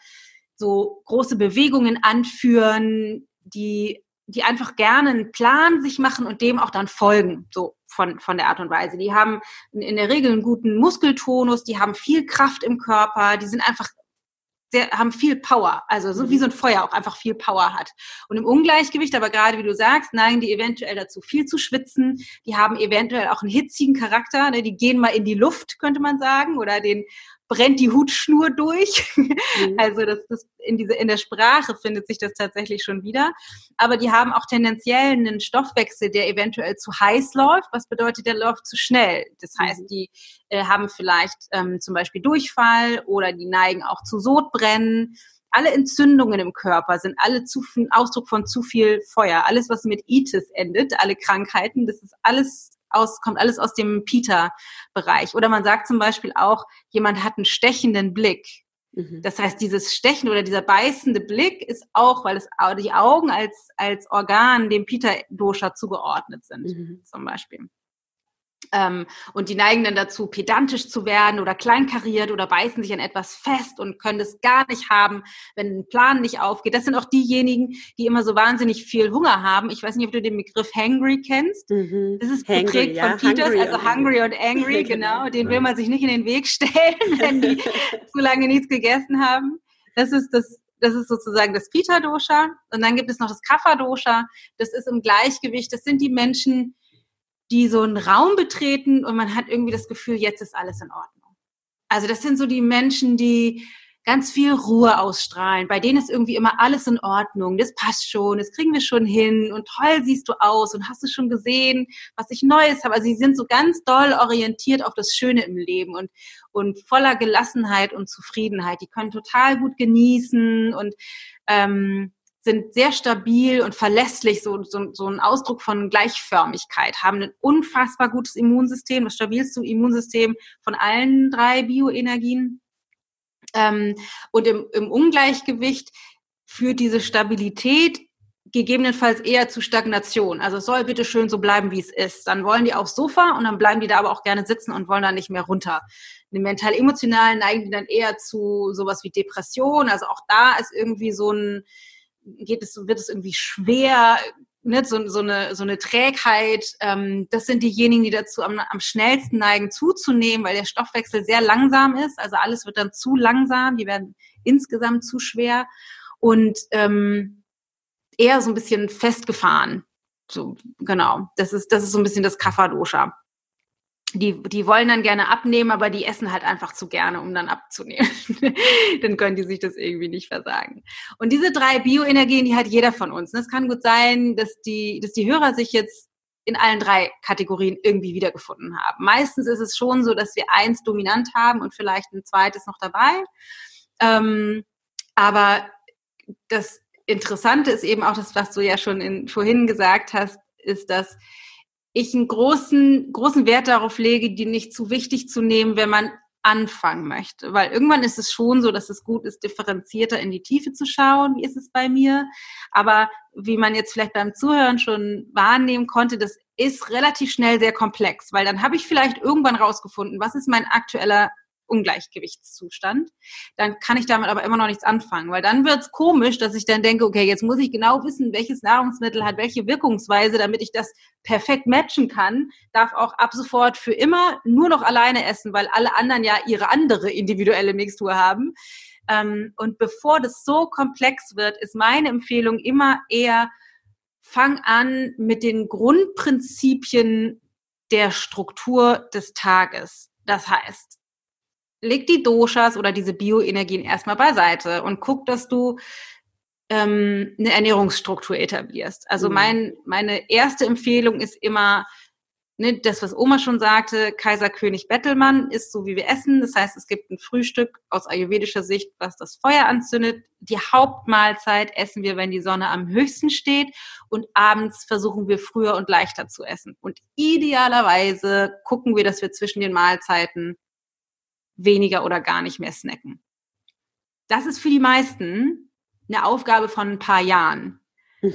so große Bewegungen anführen, die, die einfach gerne einen Plan sich machen und dem auch dann folgen, so von, von der Art und Weise. Die haben in der Regel einen guten Muskeltonus, die haben viel Kraft im Körper, die sind einfach sehr, haben viel Power, also so wie so ein Feuer auch einfach viel Power hat. Und im Ungleichgewicht, aber gerade wie du sagst, neigen die eventuell dazu, viel zu schwitzen. Die haben eventuell auch einen hitzigen Charakter, ne? die gehen mal in die Luft, könnte man sagen, oder den brennt die Hutschnur durch. Mhm. Also das, das in, diese, in der Sprache findet sich das tatsächlich schon wieder. Aber die haben auch tendenziell einen Stoffwechsel, der eventuell zu heiß läuft. Was bedeutet, der läuft zu schnell? Das heißt, mhm. die äh, haben vielleicht ähm, zum Beispiel Durchfall oder die neigen auch zu Sodbrennen. Alle Entzündungen im Körper sind alle zu, Ausdruck von zu viel Feuer. Alles, was mit Itis endet, alle Krankheiten, das ist alles aus, kommt alles aus dem Peter-Bereich. Oder man sagt zum Beispiel auch, jemand hat einen stechenden Blick. Mhm. Das heißt, dieses Stechen oder dieser beißende Blick ist auch, weil es die Augen als, als Organ dem Peter-Dosha zugeordnet sind, mhm. zum Beispiel. Ähm, und die neigen dann dazu, pedantisch zu werden oder kleinkariert oder beißen sich an etwas fest und können das gar nicht haben, wenn ein Plan nicht aufgeht. Das sind auch diejenigen, die immer so wahnsinnig viel Hunger haben. Ich weiß nicht, ob du den Begriff hangry kennst. Mhm. Das ist hangry, geprägt ja. von Peters, hungry also hungry und angry, genau. genau. Den will man sich nicht in den Weg stellen, wenn die zu lange nichts gegessen haben. Das ist das das ist sozusagen das Pita-Dosha. Und dann gibt es noch das Kapha-Dosha. Das ist im Gleichgewicht. Das sind die Menschen, die so einen Raum betreten und man hat irgendwie das Gefühl, jetzt ist alles in Ordnung. Also das sind so die Menschen, die ganz viel Ruhe ausstrahlen. Bei denen ist irgendwie immer alles in Ordnung. Das passt schon, das kriegen wir schon hin und toll siehst du aus und hast du schon gesehen, was ich Neues habe. Also sie sind so ganz doll orientiert auf das Schöne im Leben und, und voller Gelassenheit und Zufriedenheit. Die können total gut genießen und ähm, sind sehr stabil und verlässlich, so, so, so ein Ausdruck von Gleichförmigkeit, haben ein unfassbar gutes Immunsystem, das stabilste Immunsystem von allen drei Bioenergien. Ähm, und im, im Ungleichgewicht führt diese Stabilität gegebenenfalls eher zu Stagnation. Also es soll bitte schön so bleiben, wie es ist. Dann wollen die aufs Sofa und dann bleiben die da aber auch gerne sitzen und wollen da nicht mehr runter. Den mental-emotionalen neigen die dann eher zu sowas wie Depression. Also auch da ist irgendwie so ein, geht es, wird es irgendwie schwer, ne, so, so, eine, so eine Trägheit. Ähm, das sind diejenigen, die dazu am, am schnellsten neigen zuzunehmen, weil der Stoffwechsel sehr langsam ist. Also alles wird dann zu langsam, die werden insgesamt zu schwer und ähm, eher so ein bisschen festgefahren. So, genau. Das ist, das ist so ein bisschen das Kapha-Dosha die, die wollen dann gerne abnehmen, aber die essen halt einfach zu gerne, um dann abzunehmen. dann können die sich das irgendwie nicht versagen. Und diese drei Bioenergien, die hat jeder von uns. es kann gut sein, dass die, dass die Hörer sich jetzt in allen drei Kategorien irgendwie wiedergefunden haben. Meistens ist es schon so, dass wir eins dominant haben und vielleicht ein zweites noch dabei. Ähm, aber das Interessante ist eben auch das, was du ja schon in, vorhin gesagt hast, ist, dass ich einen großen, großen Wert darauf lege, die nicht zu wichtig zu nehmen, wenn man anfangen möchte. Weil irgendwann ist es schon so, dass es gut ist, differenzierter in die Tiefe zu schauen. Wie ist es bei mir? Aber wie man jetzt vielleicht beim Zuhören schon wahrnehmen konnte, das ist relativ schnell sehr komplex, weil dann habe ich vielleicht irgendwann rausgefunden, was ist mein aktueller Ungleichgewichtszustand, dann kann ich damit aber immer noch nichts anfangen, weil dann wird es komisch, dass ich dann denke, okay, jetzt muss ich genau wissen, welches Nahrungsmittel hat welche Wirkungsweise, damit ich das perfekt matchen kann, darf auch ab sofort für immer nur noch alleine essen, weil alle anderen ja ihre andere individuelle Mixtur haben. Ähm, und bevor das so komplex wird, ist meine Empfehlung immer eher, fang an mit den Grundprinzipien der Struktur des Tages. Das heißt, leg die Doshas oder diese Bioenergien erstmal beiseite und guck, dass du ähm, eine Ernährungsstruktur etablierst. Also mhm. mein, meine erste Empfehlung ist immer, ne, das, was Oma schon sagte, Kaiser König Bettelmann ist so, wie wir essen. Das heißt, es gibt ein Frühstück aus ayurvedischer Sicht, was das Feuer anzündet. Die Hauptmahlzeit essen wir, wenn die Sonne am höchsten steht. Und abends versuchen wir früher und leichter zu essen. Und idealerweise gucken wir, dass wir zwischen den Mahlzeiten weniger oder gar nicht mehr snacken. Das ist für die meisten eine Aufgabe von ein paar Jahren.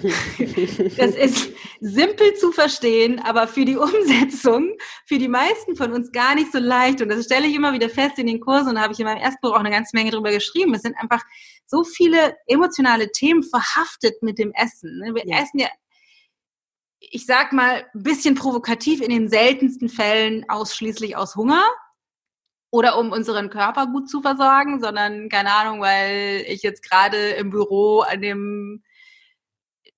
Das ist simpel zu verstehen, aber für die Umsetzung, für die meisten von uns gar nicht so leicht. Und das stelle ich immer wieder fest in den Kursen und da habe ich in meinem ersten Buch auch eine ganze Menge drüber geschrieben. Es sind einfach so viele emotionale Themen verhaftet mit dem Essen. Ne? Wir ja. essen ja, ich sag mal, ein bisschen provokativ in den seltensten Fällen ausschließlich aus Hunger oder um unseren Körper gut zu versorgen, sondern keine Ahnung, weil ich jetzt gerade im Büro an dem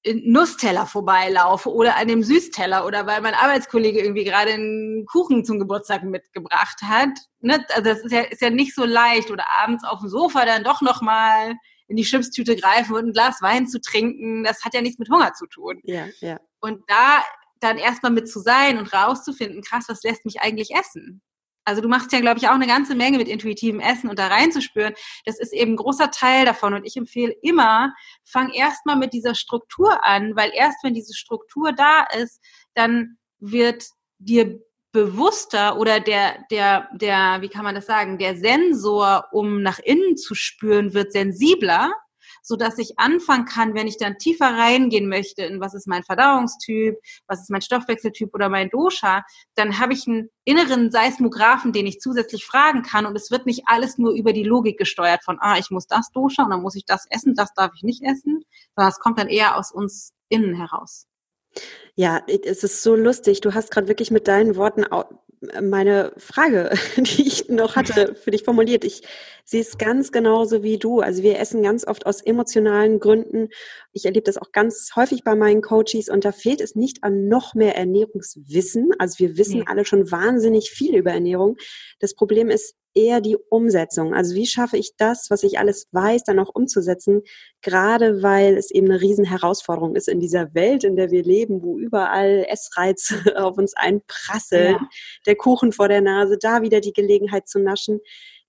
Nussteller vorbeilaufe oder an dem Süßteller oder weil mein Arbeitskollege irgendwie gerade einen Kuchen zum Geburtstag mitgebracht hat. Ne? Also das ist ja, ist ja nicht so leicht oder abends auf dem Sofa dann doch nochmal in die Chipstüte greifen und ein Glas Wein zu trinken. Das hat ja nichts mit Hunger zu tun. Ja, ja. Und da dann erstmal mit zu sein und rauszufinden, krass, was lässt mich eigentlich essen? Also du machst ja, glaube ich, auch eine ganze Menge mit intuitivem Essen und da reinzuspüren. Das ist eben ein großer Teil davon. Und ich empfehle immer, fang erstmal mit dieser Struktur an, weil erst wenn diese Struktur da ist, dann wird dir bewusster oder der, der, der, wie kann man das sagen, der Sensor, um nach innen zu spüren, wird sensibler so dass ich anfangen kann, wenn ich dann tiefer reingehen möchte in was ist mein Verdauungstyp, was ist mein Stoffwechseltyp oder mein Dosha, dann habe ich einen inneren Seismographen, den ich zusätzlich fragen kann und es wird nicht alles nur über die Logik gesteuert von, ah, ich muss das Dosha und dann muss ich das essen, das darf ich nicht essen, sondern es kommt dann eher aus uns innen heraus. Ja, es ist so lustig. Du hast gerade wirklich mit deinen Worten meine Frage, die ich noch hatte, für dich formuliert. Ich sehe es ganz genauso wie du. Also wir essen ganz oft aus emotionalen Gründen. Ich erlebe das auch ganz häufig bei meinen Coaches und da fehlt es nicht an noch mehr Ernährungswissen. Also wir wissen nee. alle schon wahnsinnig viel über Ernährung. Das Problem ist, eher die Umsetzung. Also wie schaffe ich das, was ich alles weiß, dann auch umzusetzen, gerade weil es eben eine riesen Herausforderung ist in dieser Welt, in der wir leben, wo überall Essreiz auf uns einprasseln, ja. der Kuchen vor der Nase, da wieder die Gelegenheit zu naschen,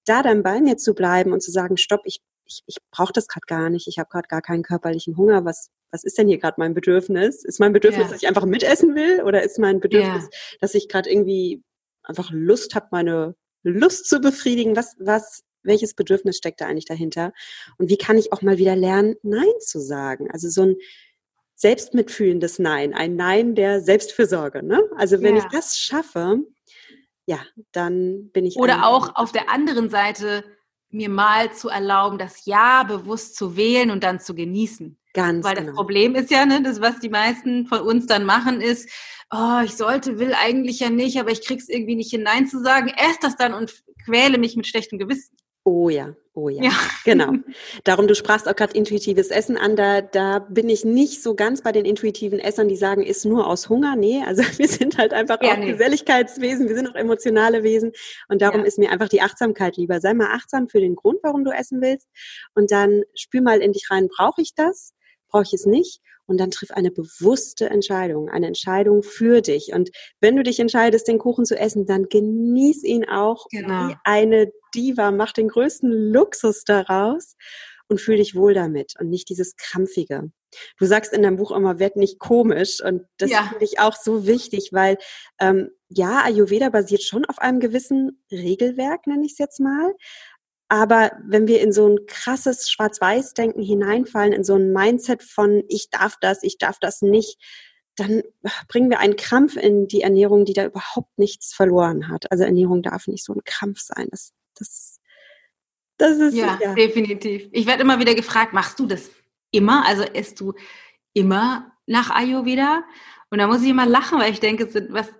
da dann bei mir zu bleiben und zu sagen, stopp, ich ich, ich brauche das gerade gar nicht, ich habe gerade gar keinen körperlichen Hunger, was, was ist denn hier gerade mein Bedürfnis? Ist mein Bedürfnis, ja. dass ich einfach mitessen will oder ist mein Bedürfnis, ja. dass ich gerade irgendwie einfach Lust habe, meine Lust zu befriedigen? Was, was, welches Bedürfnis steckt da eigentlich dahinter? Und wie kann ich auch mal wieder lernen, Nein zu sagen? Also so ein selbstmitfühlendes Nein, ein Nein der Selbstfürsorge. Ne? Also wenn ja. ich das schaffe, ja, dann bin ich. Oder auch auf der anderen Seite mir mal zu erlauben, das Ja bewusst zu wählen und dann zu genießen. Ganz Weil genau. das Problem ist ja, ne, das, was die meisten von uns dann machen, ist, oh, ich sollte, will eigentlich ja nicht, aber ich krieg's irgendwie nicht hinein zu sagen, ess das dann und quäle mich mit schlechtem Gewissen. Oh ja, oh ja. ja. Genau. Darum, du sprachst auch gerade intuitives Essen an. Da, da bin ich nicht so ganz bei den intuitiven Essern, die sagen, ist nur aus Hunger. Nee, also wir sind halt einfach ja, auch nee. Geselligkeitswesen, wir sind auch emotionale Wesen. Und darum ja. ist mir einfach die Achtsamkeit lieber. Sei mal achtsam für den Grund, warum du essen willst. Und dann spür mal in dich rein, brauche ich das? Brauche ich es nicht? und dann triff eine bewusste Entscheidung, eine Entscheidung für dich. Und wenn du dich entscheidest, den Kuchen zu essen, dann genieß ihn auch genau. wie eine Diva, mach den größten Luxus daraus und fühl dich wohl damit und nicht dieses krampfige. Du sagst in deinem Buch immer, werd nicht komisch und das ja. finde ich auch so wichtig, weil ähm, ja, Ayurveda basiert schon auf einem gewissen Regelwerk, nenne ich es jetzt mal, aber wenn wir in so ein krasses Schwarz-Weiß-Denken hineinfallen, in so ein Mindset von ich darf das, ich darf das nicht, dann bringen wir einen Krampf in die Ernährung, die da überhaupt nichts verloren hat. Also Ernährung darf nicht so ein Krampf sein. Das, das, das ist ja, ja. definitiv. Ich werde immer wieder gefragt, machst du das immer? Also isst du immer nach Ayurveda? Und da muss ich immer lachen, weil ich denke, was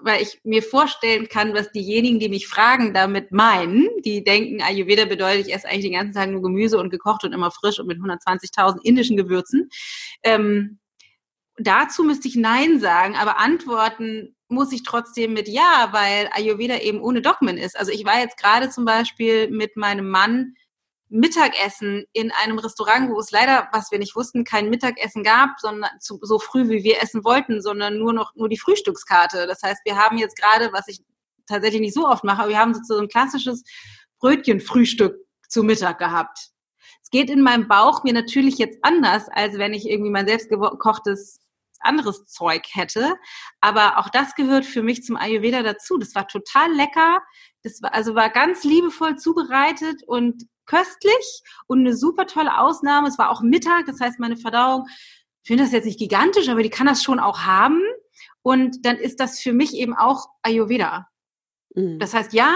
weil ich mir vorstellen kann, was diejenigen, die mich fragen, damit meinen. Die denken, Ayurveda bedeutet, ich esse eigentlich den ganzen Tag nur Gemüse und gekocht und immer frisch und mit 120.000 indischen Gewürzen. Ähm, dazu müsste ich Nein sagen, aber antworten muss ich trotzdem mit Ja, weil Ayurveda eben ohne Dogmen ist. Also ich war jetzt gerade zum Beispiel mit meinem Mann Mittagessen in einem Restaurant, wo es leider, was wir nicht wussten, kein Mittagessen gab, sondern zu, so früh wie wir essen wollten, sondern nur noch nur die Frühstückskarte. Das heißt, wir haben jetzt gerade, was ich tatsächlich nicht so oft mache, aber wir haben so ein klassisches Brötchenfrühstück zu Mittag gehabt. Es geht in meinem Bauch mir natürlich jetzt anders, als wenn ich irgendwie mein selbstgekochtes anderes Zeug hätte. Aber auch das gehört für mich zum Ayurveda dazu. Das war total lecker. Das war, also war ganz liebevoll zubereitet und köstlich und eine super tolle Ausnahme. Es war auch Mittag, das heißt, meine Verdauung, ich finde das jetzt nicht gigantisch, aber die kann das schon auch haben. Und dann ist das für mich eben auch Ayurveda. Mhm. Das heißt, ja,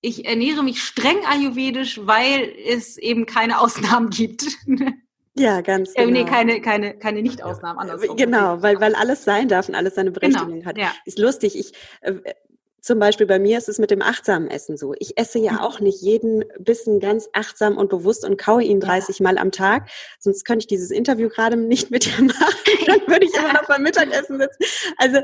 ich ernähre mich streng ayurvedisch, weil es eben keine Ausnahmen gibt. Ja, ganz genau. Äh, nee, genau. keine, keine, keine Nicht-Ausnahmen. Andersrum. Genau, weil, weil alles sein darf und alles seine genau, Berechtigung genau, hat. Ja. Ist lustig. Ich, äh, zum Beispiel bei mir ist es mit dem achtsamen Essen so. Ich esse ja auch nicht jeden Bissen ganz achtsam und bewusst und kaue ihn 30 ja. Mal am Tag. Sonst könnte ich dieses Interview gerade nicht mit dir machen. Dann würde ich immer noch beim Mittagessen sitzen. Also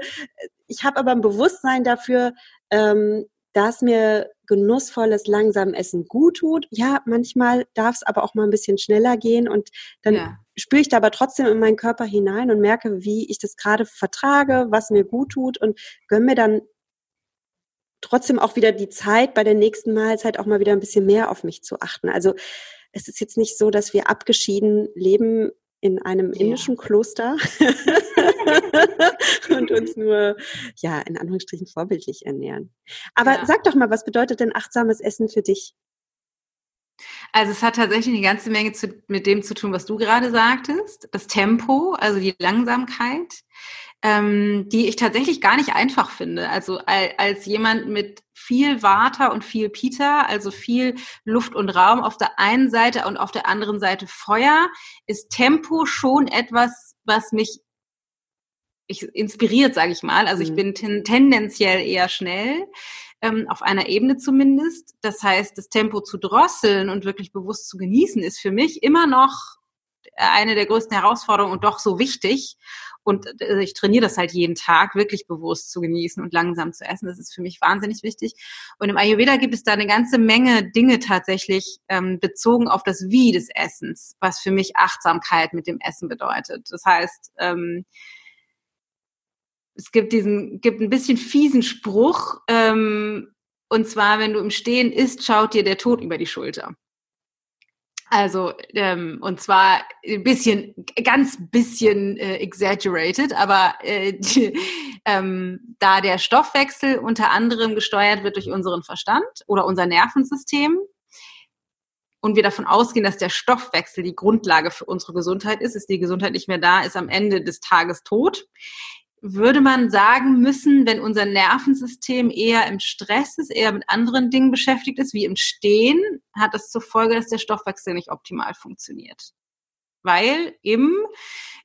ich habe aber ein Bewusstsein dafür, ähm, dass mir genussvolles, langsam Essen gut tut. Ja, manchmal darf es aber auch mal ein bisschen schneller gehen und dann ja. spüre ich da aber trotzdem in meinen Körper hinein und merke, wie ich das gerade vertrage, was mir gut tut und gönne mir dann trotzdem auch wieder die Zeit, bei der nächsten Mahlzeit auch mal wieder ein bisschen mehr auf mich zu achten. Also es ist jetzt nicht so, dass wir abgeschieden leben in einem indischen ja. Kloster und uns nur, ja, in Anführungsstrichen vorbildlich ernähren. Aber ja. sag doch mal, was bedeutet denn achtsames Essen für dich? Also es hat tatsächlich eine ganze Menge zu, mit dem zu tun, was du gerade sagtest. Das Tempo, also die Langsamkeit ähm, die ich tatsächlich gar nicht einfach finde. Also als jemand mit viel Water und viel Pita, also viel Luft und Raum auf der einen Seite und auf der anderen Seite Feuer, ist Tempo schon etwas, was mich ich, inspiriert, sage ich mal. Also ich mhm. bin ten, tendenziell eher schnell, ähm, auf einer Ebene zumindest. Das heißt, das Tempo zu drosseln und wirklich bewusst zu genießen, ist für mich immer noch eine der größten Herausforderungen und doch so wichtig. Und äh, ich trainiere das halt jeden Tag, wirklich bewusst zu genießen und langsam zu essen. Das ist für mich wahnsinnig wichtig. Und im Ayurveda gibt es da eine ganze Menge Dinge tatsächlich ähm, bezogen auf das Wie des Essens, was für mich Achtsamkeit mit dem Essen bedeutet. Das heißt, ähm, es gibt diesen, gibt ein bisschen fiesen Spruch, ähm, und zwar, wenn du im Stehen isst, schaut dir der Tod über die Schulter. Also, ähm, und zwar ein bisschen, ganz bisschen äh, exaggerated, aber äh, die, ähm, da der Stoffwechsel unter anderem gesteuert wird durch unseren Verstand oder unser Nervensystem und wir davon ausgehen, dass der Stoffwechsel die Grundlage für unsere Gesundheit ist, ist die Gesundheit nicht mehr da, ist am Ende des Tages tot würde man sagen müssen, wenn unser Nervensystem eher im Stress ist, eher mit anderen Dingen beschäftigt ist, wie im Stehen, hat das zur Folge, dass der Stoffwechsel nicht optimal funktioniert. Weil eben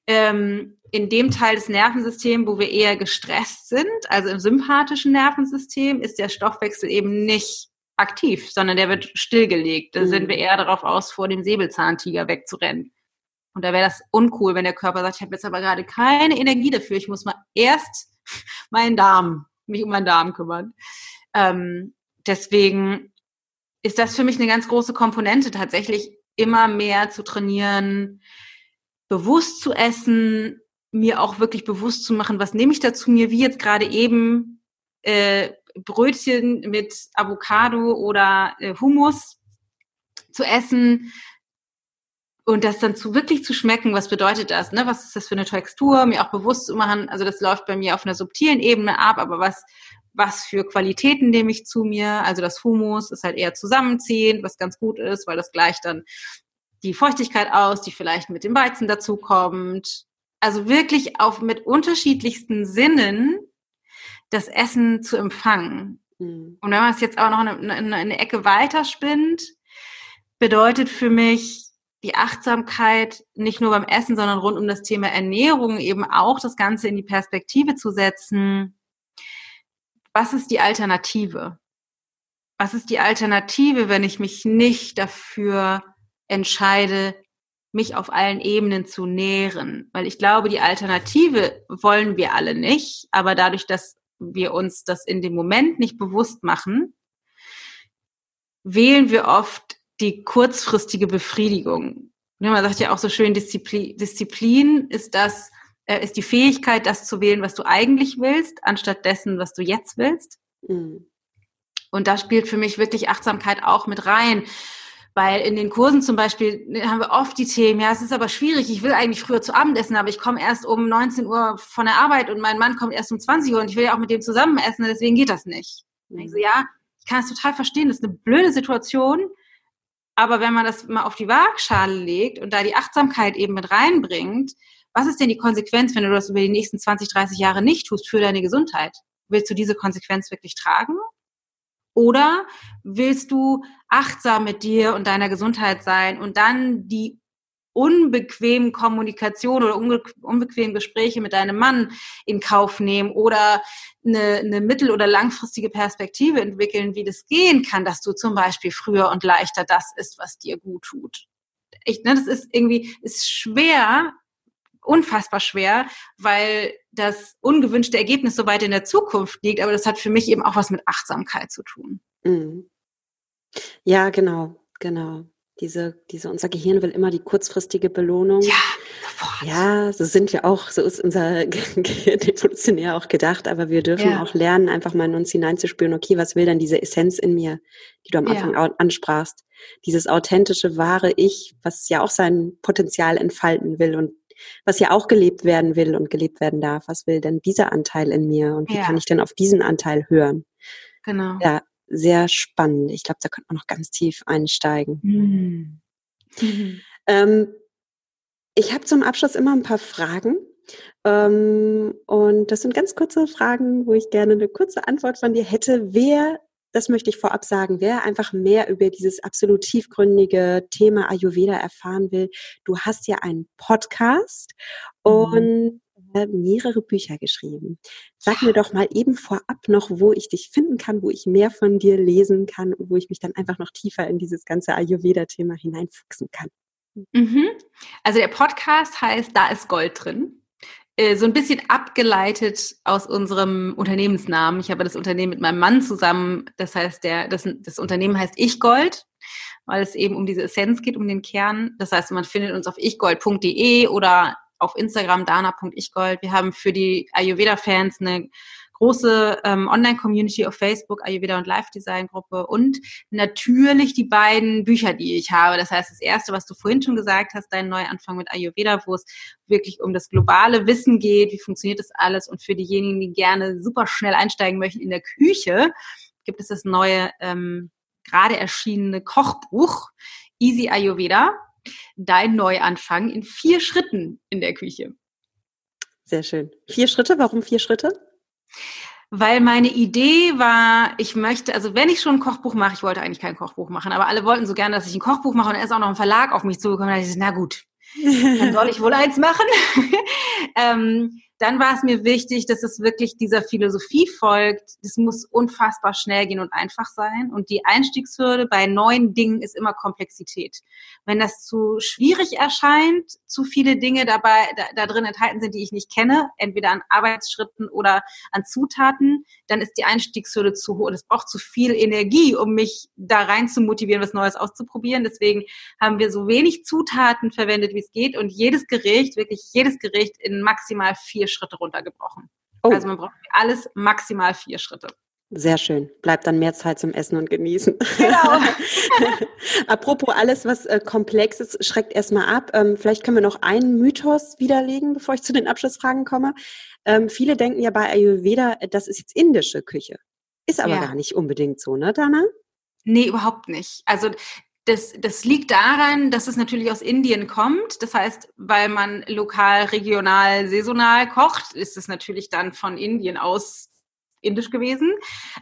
ähm, in dem Teil des Nervensystems, wo wir eher gestresst sind, also im sympathischen Nervensystem, ist der Stoffwechsel eben nicht aktiv, sondern der wird stillgelegt. Da mhm. sind wir eher darauf aus, vor dem Säbelzahntiger wegzurennen. Und da wäre das uncool, wenn der Körper sagt, ich habe jetzt aber gerade keine Energie dafür, ich muss mal erst meinen Darm, mich um meinen Darm kümmern. Ähm, deswegen ist das für mich eine ganz große Komponente, tatsächlich immer mehr zu trainieren, bewusst zu essen, mir auch wirklich bewusst zu machen, was nehme ich da zu mir, wie jetzt gerade eben äh, Brötchen mit Avocado oder äh, Hummus zu essen, und das dann zu wirklich zu schmecken, was bedeutet das, ne? Was ist das für eine Textur, mir auch bewusst zu machen, also das läuft bei mir auf einer subtilen Ebene ab, aber was was für Qualitäten nehme ich zu mir? Also das Humus ist halt eher zusammenziehend, was ganz gut ist, weil das gleicht dann die Feuchtigkeit aus, die vielleicht mit dem Weizen dazukommt. Also wirklich auf mit unterschiedlichsten Sinnen das Essen zu empfangen. Mhm. Und wenn man es jetzt auch noch eine, eine, eine Ecke weiter spinnt, bedeutet für mich die Achtsamkeit nicht nur beim Essen, sondern rund um das Thema Ernährung eben auch das Ganze in die Perspektive zu setzen. Was ist die Alternative? Was ist die Alternative, wenn ich mich nicht dafür entscheide, mich auf allen Ebenen zu nähren? Weil ich glaube, die Alternative wollen wir alle nicht, aber dadurch, dass wir uns das in dem Moment nicht bewusst machen, wählen wir oft die kurzfristige Befriedigung. Man sagt ja auch so schön, Disziplin, Disziplin ist das, äh, ist die Fähigkeit, das zu wählen, was du eigentlich willst, anstatt dessen, was du jetzt willst. Mhm. Und da spielt für mich wirklich Achtsamkeit auch mit rein. Weil in den Kursen zum Beispiel ne, haben wir oft die Themen, ja, es ist aber schwierig, ich will eigentlich früher zu Abend essen, aber ich komme erst um 19 Uhr von der Arbeit und mein Mann kommt erst um 20 Uhr und ich will ja auch mit dem zusammen essen, deswegen geht das nicht. Mhm. Ich so, ja, ich kann es total verstehen, das ist eine blöde Situation, Aber wenn man das mal auf die Waagschale legt und da die Achtsamkeit eben mit reinbringt, was ist denn die Konsequenz, wenn du das über die nächsten 20, 30 Jahre nicht tust für deine Gesundheit? Willst du diese Konsequenz wirklich tragen? Oder willst du achtsam mit dir und deiner Gesundheit sein und dann die unbequemen Kommunikation oder unbequemen Gespräche mit deinem Mann in Kauf nehmen oder eine, eine mittel- oder langfristige Perspektive entwickeln, wie das gehen kann, dass du zum Beispiel früher und leichter das ist, was dir gut tut. Ich, ne, das ist irgendwie, ist schwer, unfassbar schwer, weil das ungewünschte Ergebnis so weit in der Zukunft liegt, aber das hat für mich eben auch was mit Achtsamkeit zu tun. Mhm. Ja, genau, genau. Diese, diese, unser Gehirn will immer die kurzfristige Belohnung. Ja, sofort. Ja, so sind wir auch, so ist unser Gehirn evolutionär auch gedacht, aber wir dürfen ja. auch lernen, einfach mal in uns hineinzuspüren, okay, was will denn diese Essenz in mir, die du am Anfang ja. ansprachst? Dieses authentische, wahre Ich, was ja auch sein Potenzial entfalten will und was ja auch gelebt werden will und gelebt werden darf. Was will denn dieser Anteil in mir und wie ja. kann ich denn auf diesen Anteil hören? Genau. Ja, sehr spannend. Ich glaube, da könnte man noch ganz tief einsteigen. Mhm. Mhm. Ähm, ich habe zum Abschluss immer ein paar Fragen. Ähm, und das sind ganz kurze Fragen, wo ich gerne eine kurze Antwort von dir hätte. Wer, das möchte ich vorab sagen, wer einfach mehr über dieses absolut tiefgründige Thema Ayurveda erfahren will, du hast ja einen Podcast mhm. und mehrere Bücher geschrieben. Sag mir doch mal eben vorab noch, wo ich dich finden kann, wo ich mehr von dir lesen kann und wo ich mich dann einfach noch tiefer in dieses ganze Ayurveda-Thema hineinfuchsen kann. Mhm. Also der Podcast heißt Da ist Gold drin. Äh, so ein bisschen abgeleitet aus unserem Unternehmensnamen. Ich habe das Unternehmen mit meinem Mann zusammen. Das heißt, der, das, das Unternehmen heißt Ich Gold, weil es eben um diese Essenz geht, um den Kern. Das heißt, man findet uns auf ichgold.de oder auf Instagram dana.ichgold. Wir haben für die Ayurveda-Fans eine große ähm, Online-Community auf Facebook, Ayurveda und Live-Design-Gruppe und natürlich die beiden Bücher, die ich habe. Das heißt, das erste, was du vorhin schon gesagt hast, dein Neuanfang mit Ayurveda, wo es wirklich um das globale Wissen geht, wie funktioniert das alles und für diejenigen, die gerne super schnell einsteigen möchten in der Küche, gibt es das neue, ähm, gerade erschienene Kochbuch Easy Ayurveda dein Neuanfang in vier Schritten in der Küche. Sehr schön. Vier Schritte, warum vier Schritte? Weil meine Idee war, ich möchte, also wenn ich schon ein Kochbuch mache, ich wollte eigentlich kein Kochbuch machen, aber alle wollten so gerne, dass ich ein Kochbuch mache und er ist auch noch ein Verlag auf mich zugekommen. Da ich gesagt, na gut, dann soll ich wohl eins machen. ähm, dann war es mir wichtig, dass es wirklich dieser Philosophie folgt. Das muss unfassbar schnell gehen und einfach sein. Und die Einstiegshürde bei neuen Dingen ist immer Komplexität. Wenn das zu schwierig erscheint, zu viele Dinge dabei da, da drin enthalten sind, die ich nicht kenne, entweder an Arbeitsschritten oder an Zutaten, dann ist die Einstiegshürde zu hoch. Es braucht zu viel Energie, um mich da rein zu motivieren, was Neues auszuprobieren. Deswegen haben wir so wenig Zutaten verwendet, wie es geht und jedes Gericht, wirklich jedes Gericht in maximal vier vier Schritte runtergebrochen. Oh. Also man braucht alles maximal vier Schritte. Sehr schön. Bleibt dann mehr Zeit zum Essen und Genießen. Genau. Apropos alles, was äh, komplex ist, schreckt erstmal ab. Ähm, vielleicht können wir noch einen Mythos widerlegen, bevor ich zu den Abschlussfragen komme. Ähm, viele denken ja bei Ayurveda, das ist jetzt indische Küche. Ist aber ja. gar nicht unbedingt so, ne, Dana? Nee, überhaupt nicht. Also das, das liegt daran, dass es natürlich aus Indien kommt. Das heißt, weil man lokal, regional, saisonal kocht, ist es natürlich dann von Indien aus indisch gewesen.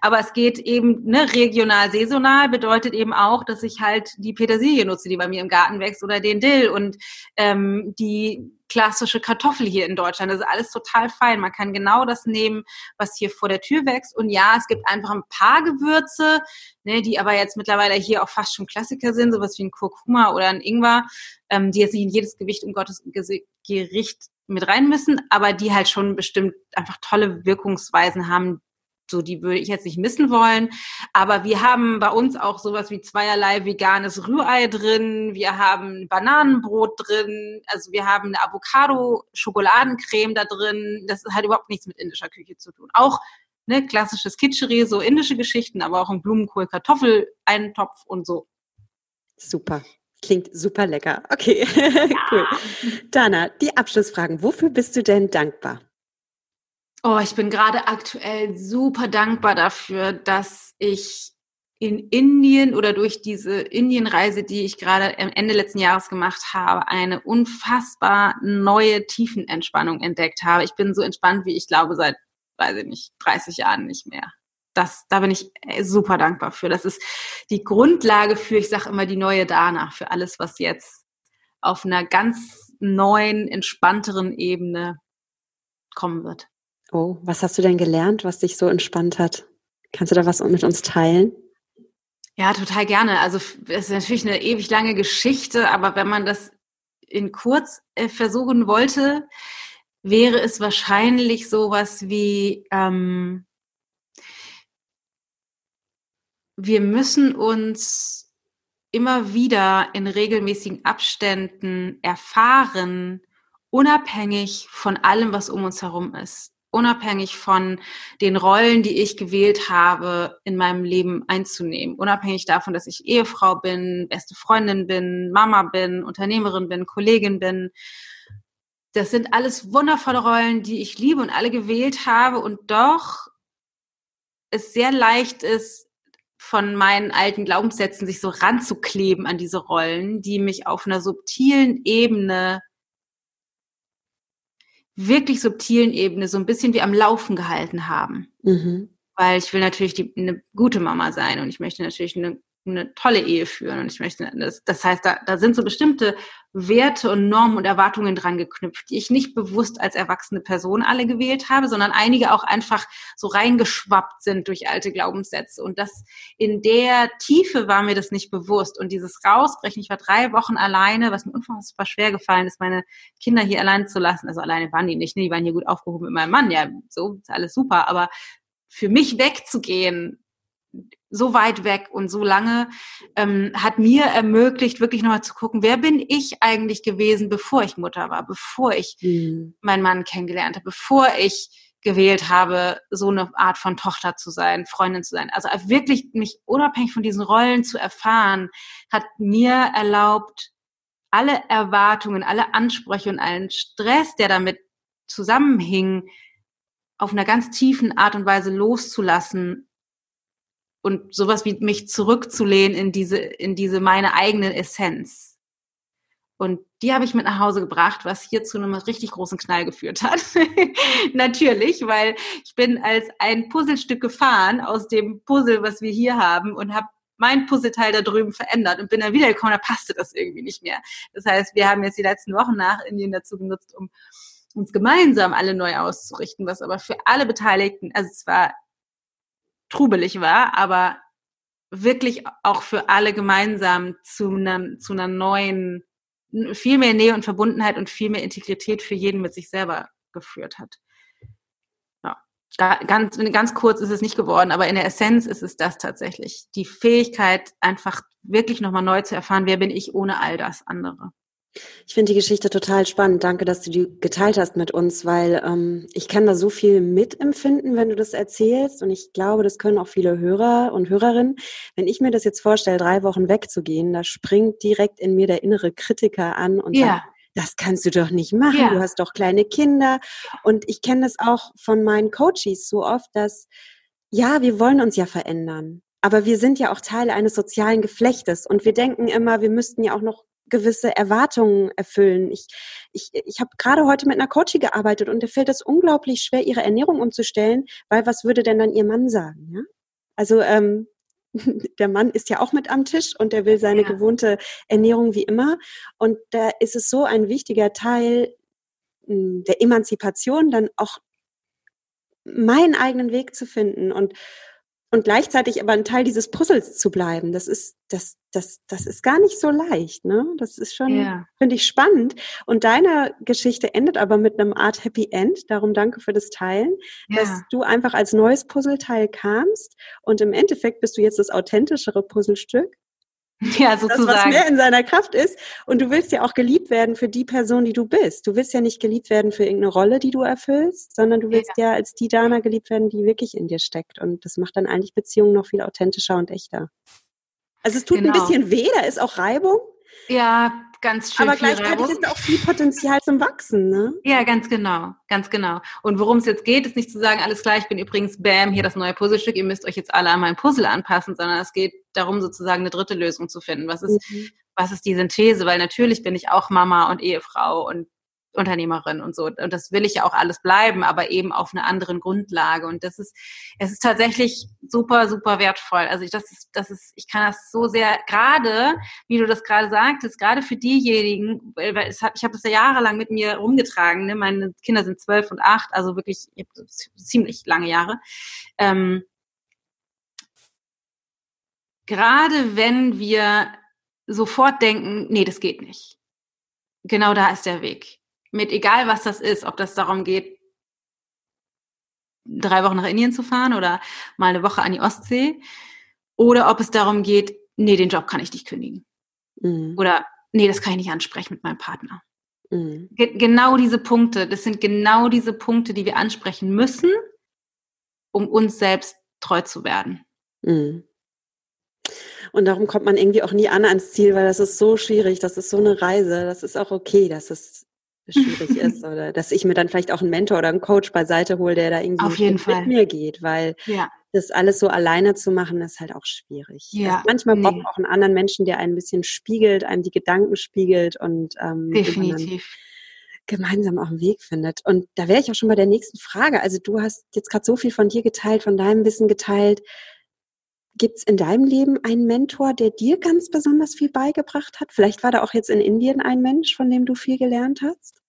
Aber es geht eben ne, regional, saisonal, bedeutet eben auch, dass ich halt die Petersilie nutze, die bei mir im Garten wächst oder den Dill und ähm, die klassische Kartoffel hier in Deutschland. Das ist alles total fein. Man kann genau das nehmen, was hier vor der Tür wächst. Und ja, es gibt einfach ein paar Gewürze, ne, die aber jetzt mittlerweile hier auch fast schon Klassiker sind, sowas wie ein Kurkuma oder ein Ingwer, ähm, die jetzt nicht in jedes Gewicht um Gottes Gericht mit rein müssen, aber die halt schon bestimmt einfach tolle Wirkungsweisen haben, so die würde ich jetzt nicht missen wollen. Aber wir haben bei uns auch sowas wie zweierlei veganes Rührei drin. Wir haben Bananenbrot drin. Also wir haben eine Avocado-Schokoladencreme da drin. Das hat überhaupt nichts mit indischer Küche zu tun. Auch ne, klassisches Kitscheri, so indische Geschichten, aber auch ein Blumenkohl-Kartoffel-Eintopf und so. Super. Klingt super lecker. Okay, ja. cool. Dana, die Abschlussfragen. Wofür bist du denn dankbar? Oh, ich bin gerade aktuell super dankbar dafür, dass ich in Indien oder durch diese Indienreise, die ich gerade am Ende letzten Jahres gemacht habe, eine unfassbar neue Tiefenentspannung entdeckt habe. Ich bin so entspannt, wie ich glaube, seit, weiß ich nicht, 30 Jahren nicht mehr. Das, da bin ich äh, super dankbar für. Das ist die Grundlage für, ich sage immer, die neue Dana, für alles, was jetzt auf einer ganz neuen, entspannteren Ebene kommen wird. Oh, was hast du denn gelernt, was dich so entspannt hat? Kannst du da was mit uns teilen? Ja, total gerne. Also es ist natürlich eine ewig lange Geschichte, aber wenn man das in kurz äh, versuchen wollte, wäre es wahrscheinlich sowas wie, ähm, wir müssen uns immer wieder in regelmäßigen Abständen erfahren, unabhängig von allem, was um uns herum ist unabhängig von den Rollen, die ich gewählt habe, in meinem Leben einzunehmen. Unabhängig davon, dass ich Ehefrau bin, beste Freundin bin, Mama bin, Unternehmerin bin, Kollegin bin. Das sind alles wundervolle Rollen, die ich liebe und alle gewählt habe und doch es sehr leicht ist, von meinen alten Glaubenssätzen sich so ranzukleben an diese Rollen, die mich auf einer subtilen Ebene wirklich subtilen Ebene so ein bisschen wie am Laufen gehalten haben. Mhm. Weil ich will natürlich die, eine gute Mama sein und ich möchte natürlich eine eine tolle Ehe führen. Und ich möchte, das, das heißt, da, da sind so bestimmte Werte und Normen und Erwartungen dran geknüpft, die ich nicht bewusst als erwachsene Person alle gewählt habe, sondern einige auch einfach so reingeschwappt sind durch alte Glaubenssätze. Und das in der Tiefe war mir das nicht bewusst. Und dieses Rausbrechen, ich war drei Wochen alleine, was mir unfassbar schwer gefallen ist, meine Kinder hier alleine zu lassen. Also alleine waren die nicht, ne? die waren hier gut aufgehoben mit meinem Mann. Ja, so ist alles super. Aber für mich wegzugehen, so weit weg und so lange, ähm, hat mir ermöglicht, wirklich nochmal zu gucken, wer bin ich eigentlich gewesen, bevor ich Mutter war, bevor ich mhm. meinen Mann kennengelernt habe, bevor ich gewählt habe, so eine Art von Tochter zu sein, Freundin zu sein. Also wirklich mich unabhängig von diesen Rollen zu erfahren, hat mir erlaubt, alle Erwartungen, alle Ansprüche und allen Stress, der damit zusammenhing, auf einer ganz tiefen Art und Weise loszulassen und sowas wie mich zurückzulehnen in diese, in diese meine eigene Essenz. Und die habe ich mit nach Hause gebracht, was hier zu einem richtig großen Knall geführt hat. Natürlich, weil ich bin als ein Puzzlestück gefahren aus dem Puzzle, was wir hier haben und habe mein Puzzleteil da drüben verändert und bin dann wiedergekommen, da passte das irgendwie nicht mehr. Das heißt, wir haben jetzt die letzten Wochen nach Indien dazu genutzt, um uns gemeinsam alle neu auszurichten, was aber für alle Beteiligten, also es war trubelig war, aber wirklich auch für alle gemeinsam zu einer, zu einer neuen, viel mehr Nähe und Verbundenheit und viel mehr Integrität für jeden mit sich selber geführt hat. Ja. Ganz, ganz kurz ist es nicht geworden, aber in der Essenz ist es das tatsächlich. Die Fähigkeit, einfach wirklich nochmal neu zu erfahren, wer bin ich ohne all das andere. Ich finde die Geschichte total spannend. Danke, dass du die geteilt hast mit uns, weil ähm, ich kann da so viel mitempfinden, wenn du das erzählst. Und ich glaube, das können auch viele Hörer und Hörerinnen. Wenn ich mir das jetzt vorstelle, drei Wochen wegzugehen, da springt direkt in mir der innere Kritiker an und ja. sagt, das kannst du doch nicht machen. Ja. Du hast doch kleine Kinder. Und ich kenne das auch von meinen Coaches so oft, dass ja, wir wollen uns ja verändern. Aber wir sind ja auch Teil eines sozialen Geflechtes und wir denken immer, wir müssten ja auch noch gewisse Erwartungen erfüllen. Ich, ich, ich habe gerade heute mit einer Coachie gearbeitet und der fällt es unglaublich schwer, ihre Ernährung umzustellen, weil was würde denn dann ihr Mann sagen? Ja? Also ähm, der Mann ist ja auch mit am Tisch und der will seine ja. gewohnte Ernährung wie immer. Und da ist es so ein wichtiger Teil hm, der Emanzipation, dann auch meinen eigenen Weg zu finden und und gleichzeitig aber ein Teil dieses Puzzles zu bleiben, das ist, das, das, das ist gar nicht so leicht, ne? Das ist schon, ja. finde ich spannend. Und deine Geschichte endet aber mit einem Art Happy End. Darum danke für das Teilen, ja. dass du einfach als neues Puzzleteil kamst und im Endeffekt bist du jetzt das authentischere Puzzlestück Ja, sozusagen. Das, was mehr in seiner Kraft ist. Und du willst ja auch geliebt werden für die Person, die du bist. Du willst ja nicht geliebt werden für irgendeine Rolle, die du erfüllst, sondern du willst ja, ja als die Dana geliebt werden, die wirklich in dir steckt. Und das macht dann eigentlich Beziehungen noch viel authentischer und echter. Also es tut genau. ein bisschen weh, da ist auch Reibung. Ja, ganz schön Aber gleichzeitig ist da auch viel Potenzial zum Wachsen, ne? Ja, ganz genau, ganz genau. Und worum es jetzt geht, ist nicht zu sagen, alles klar, ich bin übrigens, bam, hier das neue Puzzlestück, ihr müsst euch jetzt alle an mein Puzzle anpassen, sondern es geht darum, sozusagen eine dritte Lösung zu finden. Was ist, mhm. was ist die Synthese? Weil natürlich bin ich auch Mama und Ehefrau und Unternehmerin und so. Und das will ich ja auch alles bleiben, aber eben auf einer anderen Grundlage. Und das ist, es ist tatsächlich super, super wertvoll. Also ich, das ist, das ist, ich kann das so sehr, gerade, wie du das gerade sagtest, gerade für diejenigen, weil es hat, ich habe das ja jahrelang mit mir rumgetragen. Ne? Meine Kinder sind zwölf und acht, also wirklich ziemlich lange Jahre. Ähm, gerade wenn wir sofort denken, nee, das geht nicht. Genau da ist der Weg mit egal was das ist, ob das darum geht, drei Wochen nach Indien zu fahren oder mal eine Woche an die Ostsee oder ob es darum geht, nee, den Job kann ich nicht kündigen. Mhm. Oder nee, das kann ich nicht ansprechen mit meinem Partner. Mhm. Ge genau diese Punkte, das sind genau diese Punkte, die wir ansprechen müssen, um uns selbst treu zu werden. Mhm. Und darum kommt man irgendwie auch nie an ans Ziel, weil das ist so schwierig, das ist so eine Reise, das ist auch okay, dass es schwierig ist oder dass ich mir dann vielleicht auch einen Mentor oder einen Coach beiseite hole, der da irgendwie mit Fall. mir geht, weil ja. das alles so alleine zu machen, ist halt auch schwierig. Ja. Also manchmal nee. braucht man auch einen anderen Menschen, der ein bisschen spiegelt, einem die Gedanken spiegelt und ähm, definitiv gemeinsam auch einen Weg findet. Und da wäre ich auch schon bei der nächsten Frage. Also du hast jetzt gerade so viel von dir geteilt, von deinem Wissen geteilt. Gibt es in deinem Leben einen Mentor, der dir ganz besonders viel beigebracht hat? Vielleicht war da auch jetzt in Indien ein Mensch, von dem du viel gelernt hast?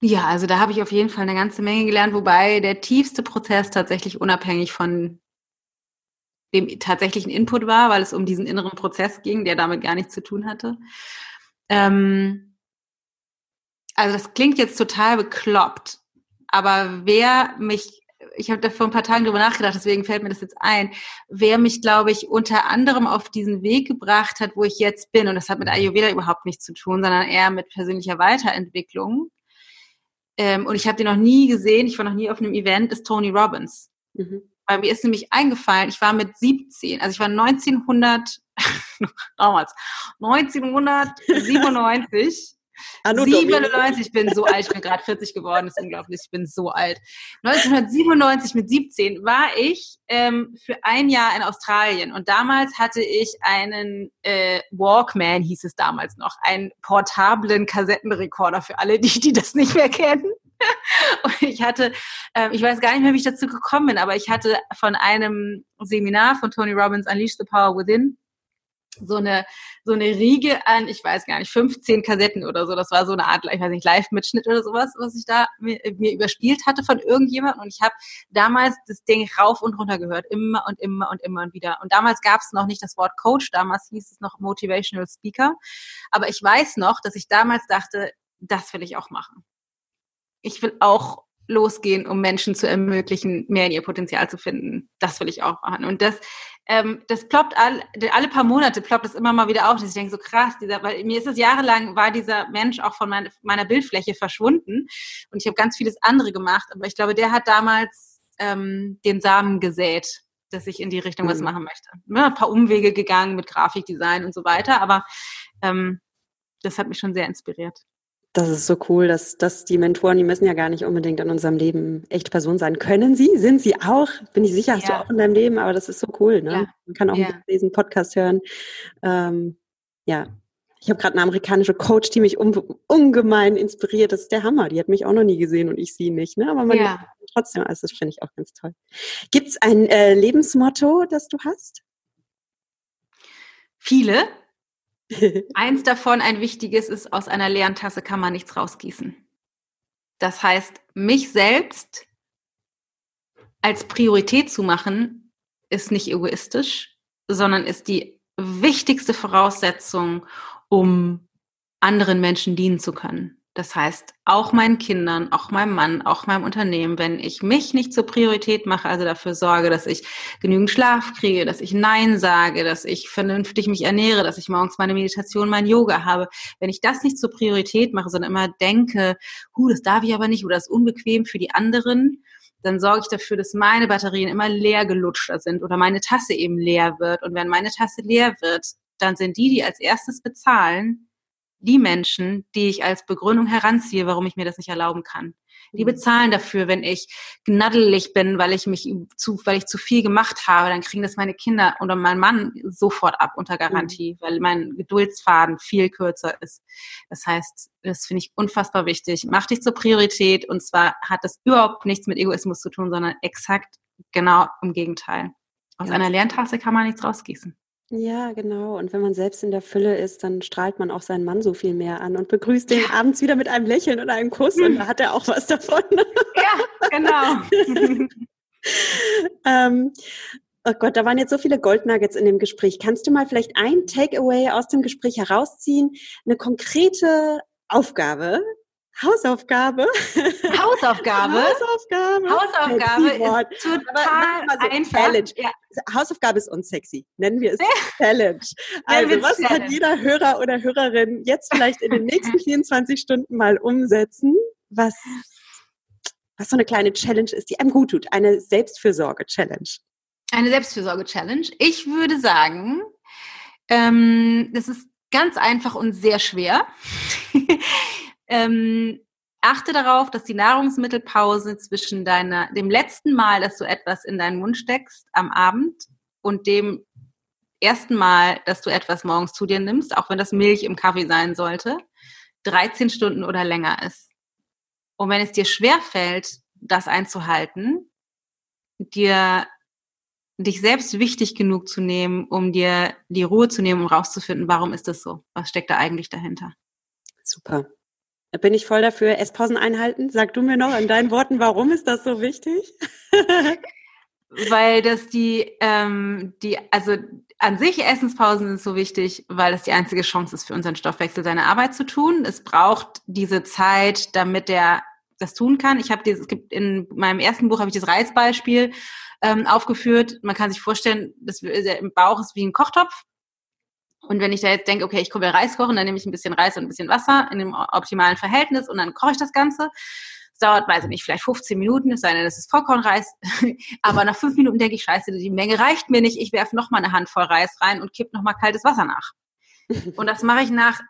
Ja, also da habe ich auf jeden Fall eine ganze Menge gelernt, wobei der tiefste Prozess tatsächlich unabhängig von dem tatsächlichen Input war, weil es um diesen inneren Prozess ging, der damit gar nichts zu tun hatte. Ähm, also das klingt jetzt total bekloppt, aber wer mich ich habe da vor ein paar Tagen drüber nachgedacht, deswegen fällt mir das jetzt ein, wer mich, glaube ich, unter anderem auf diesen Weg gebracht hat, wo ich jetzt bin, und das hat mit Ayurveda überhaupt nichts zu tun, sondern eher mit persönlicher Weiterentwicklung. Ähm, und ich habe den noch nie gesehen, ich war noch nie auf einem Event, ist Tony Robbins. Mhm. Weil mir ist nämlich eingefallen, ich war mit 17, also ich war 1900, damals, 1997 Anno 97, ich bin so alt, ich bin gerade 40 geworden, das ist unglaublich, ich bin so alt. 1997 mit 17 war ich ähm, für ein Jahr in Australien und damals hatte ich einen äh, Walkman, hieß es damals noch, einen portablen Kassettenrekorder für alle, die, die das nicht mehr kennen. Und ich hatte, ähm, ich weiß gar nicht mehr, wie ich dazu gekommen bin, aber ich hatte von einem Seminar von Tony Robbins Unleash the Power Within so eine, so eine Riege an, ich weiß gar nicht, 15 Kassetten oder so. Das war so eine Art, ich weiß nicht, Live-Mitschnitt oder sowas, was ich da mir, mir überspielt hatte von irgendjemandem. Und ich habe damals das Ding rauf und runter gehört, immer und immer und immer und wieder. Und damals gab es noch nicht das Wort Coach, damals hieß es noch Motivational Speaker. Aber ich weiß noch, dass ich damals dachte, das will ich auch machen. Ich will auch losgehen, um Menschen zu ermöglichen, mehr in ihr Potenzial zu finden. Das will ich auch machen. Und das ähm, das ploppt all, alle paar Monate ploppt es immer mal wieder auf, dass ich denke, so krass, dieser, weil mir ist es jahrelang, war dieser Mensch auch von mein, meiner Bildfläche verschwunden und ich habe ganz vieles andere gemacht, aber ich glaube, der hat damals ähm, den Samen gesät, dass ich in die Richtung mhm. was machen möchte. Ja, ein paar Umwege gegangen mit Grafikdesign und so weiter, aber ähm, das hat mich schon sehr inspiriert. Das ist so cool, dass, dass die Mentoren, die müssen ja gar nicht unbedingt in unserem Leben echt Person sein. Können sie? Sind sie auch? Bin ich sicher, hast ja. du auch in deinem Leben, aber das ist so cool. Ne? Ja. Man kann auch ja. diesen Podcast hören. Ähm, ja, ich habe gerade eine amerikanische Coach, die mich un ungemein inspiriert. Das ist der Hammer. Die hat mich auch noch nie gesehen und ich sie nicht. Ne? Aber man ja. trotzdem, also das finde ich auch ganz toll. Gibt es ein äh, Lebensmotto, das du hast? Viele. Eins davon, ein wichtiges, ist, aus einer leeren Tasse kann man nichts rausgießen. Das heißt, mich selbst als Priorität zu machen, ist nicht egoistisch, sondern ist die wichtigste Voraussetzung, um anderen Menschen dienen zu können. Das heißt, auch meinen Kindern, auch meinem Mann, auch meinem Unternehmen, wenn ich mich nicht zur Priorität mache, also dafür sorge, dass ich genügend Schlaf kriege, dass ich Nein sage, dass ich vernünftig mich ernähre, dass ich morgens meine Meditation, mein Yoga habe, wenn ich das nicht zur Priorität mache, sondern immer denke, hu, das darf ich aber nicht oder das ist unbequem für die anderen, dann sorge ich dafür, dass meine Batterien immer leer gelutschter sind oder meine Tasse eben leer wird. Und wenn meine Tasse leer wird, dann sind die, die als erstes bezahlen, die Menschen, die ich als Begründung heranziehe, warum ich mir das nicht erlauben kann. Die mhm. bezahlen dafür, wenn ich gnaddelig bin, weil ich mich zu, weil ich zu viel gemacht habe, dann kriegen das meine Kinder oder mein Mann sofort ab unter Garantie, mhm. weil mein Geduldsfaden viel kürzer ist. Das heißt, das finde ich unfassbar wichtig. Mach dich zur Priorität und zwar hat das überhaupt nichts mit Egoismus zu tun, sondern exakt genau im Gegenteil. Aus ja. einer Lerntasse kann man nichts rausgießen. Ja, genau. Und wenn man selbst in der Fülle ist, dann strahlt man auch seinen Mann so viel mehr an und begrüßt den abends wieder mit einem Lächeln und einem Kuss und da hat er auch was davon. Ja, genau. ähm, oh Gott, da waren jetzt so viele Goldnuggets in dem Gespräch. Kannst du mal vielleicht ein Takeaway aus dem Gespräch herausziehen? Eine konkrete Aufgabe, Hausaufgabe. Hausaufgabe. Hausaufgabe. Hausaufgabe ist total so einfach. Challenge. Ja. Hausaufgabe ist unsexy. Nennen wir es Challenge. Also was Challenge. kann jeder Hörer oder Hörerin jetzt vielleicht in den nächsten 24 Stunden mal umsetzen, was, was so eine kleine Challenge ist, die einem gut tut. Eine Selbstfürsorge-Challenge. Eine Selbstfürsorge-Challenge. Ich würde sagen, ähm, das ist ganz einfach und sehr schwer. Ähm, achte darauf, dass die Nahrungsmittelpause zwischen deiner, dem letzten Mal, dass du etwas in deinen Mund steckst am Abend und dem ersten Mal, dass du etwas morgens zu dir nimmst, auch wenn das Milch im Kaffee sein sollte, 13 Stunden oder länger ist. Und wenn es dir schwer fällt, das einzuhalten, dir dich selbst wichtig genug zu nehmen, um dir die Ruhe zu nehmen, um rauszufinden, warum ist das so? Was steckt da eigentlich dahinter? Super. Bin ich voll dafür. Esspausen einhalten. Sag du mir noch in deinen Worten, warum ist das so wichtig? weil das die, ähm, die, also an sich Essenspausen sind so wichtig, weil das die einzige Chance ist für unseren Stoffwechsel, seine Arbeit zu tun. Es braucht diese Zeit, damit er das tun kann. Ich habe dieses, es gibt in meinem ersten Buch habe ich das Reisbeispiel ähm, aufgeführt. Man kann sich vorstellen, das, der im Bauch ist wie ein Kochtopf und wenn ich da jetzt denke, okay, ich will Reis kochen, dann nehme ich ein bisschen Reis und ein bisschen Wasser in dem optimalen Verhältnis und dann koche ich das Ganze. Es dauert, weiß ich nicht, vielleicht 15 Minuten, es sei denn, das ist Vollkornreis. Aber nach fünf Minuten denke ich, scheiße, die Menge reicht mir nicht. Ich werfe noch mal eine Handvoll Reis rein und kipp noch mal kaltes Wasser nach. Und das mache ich nach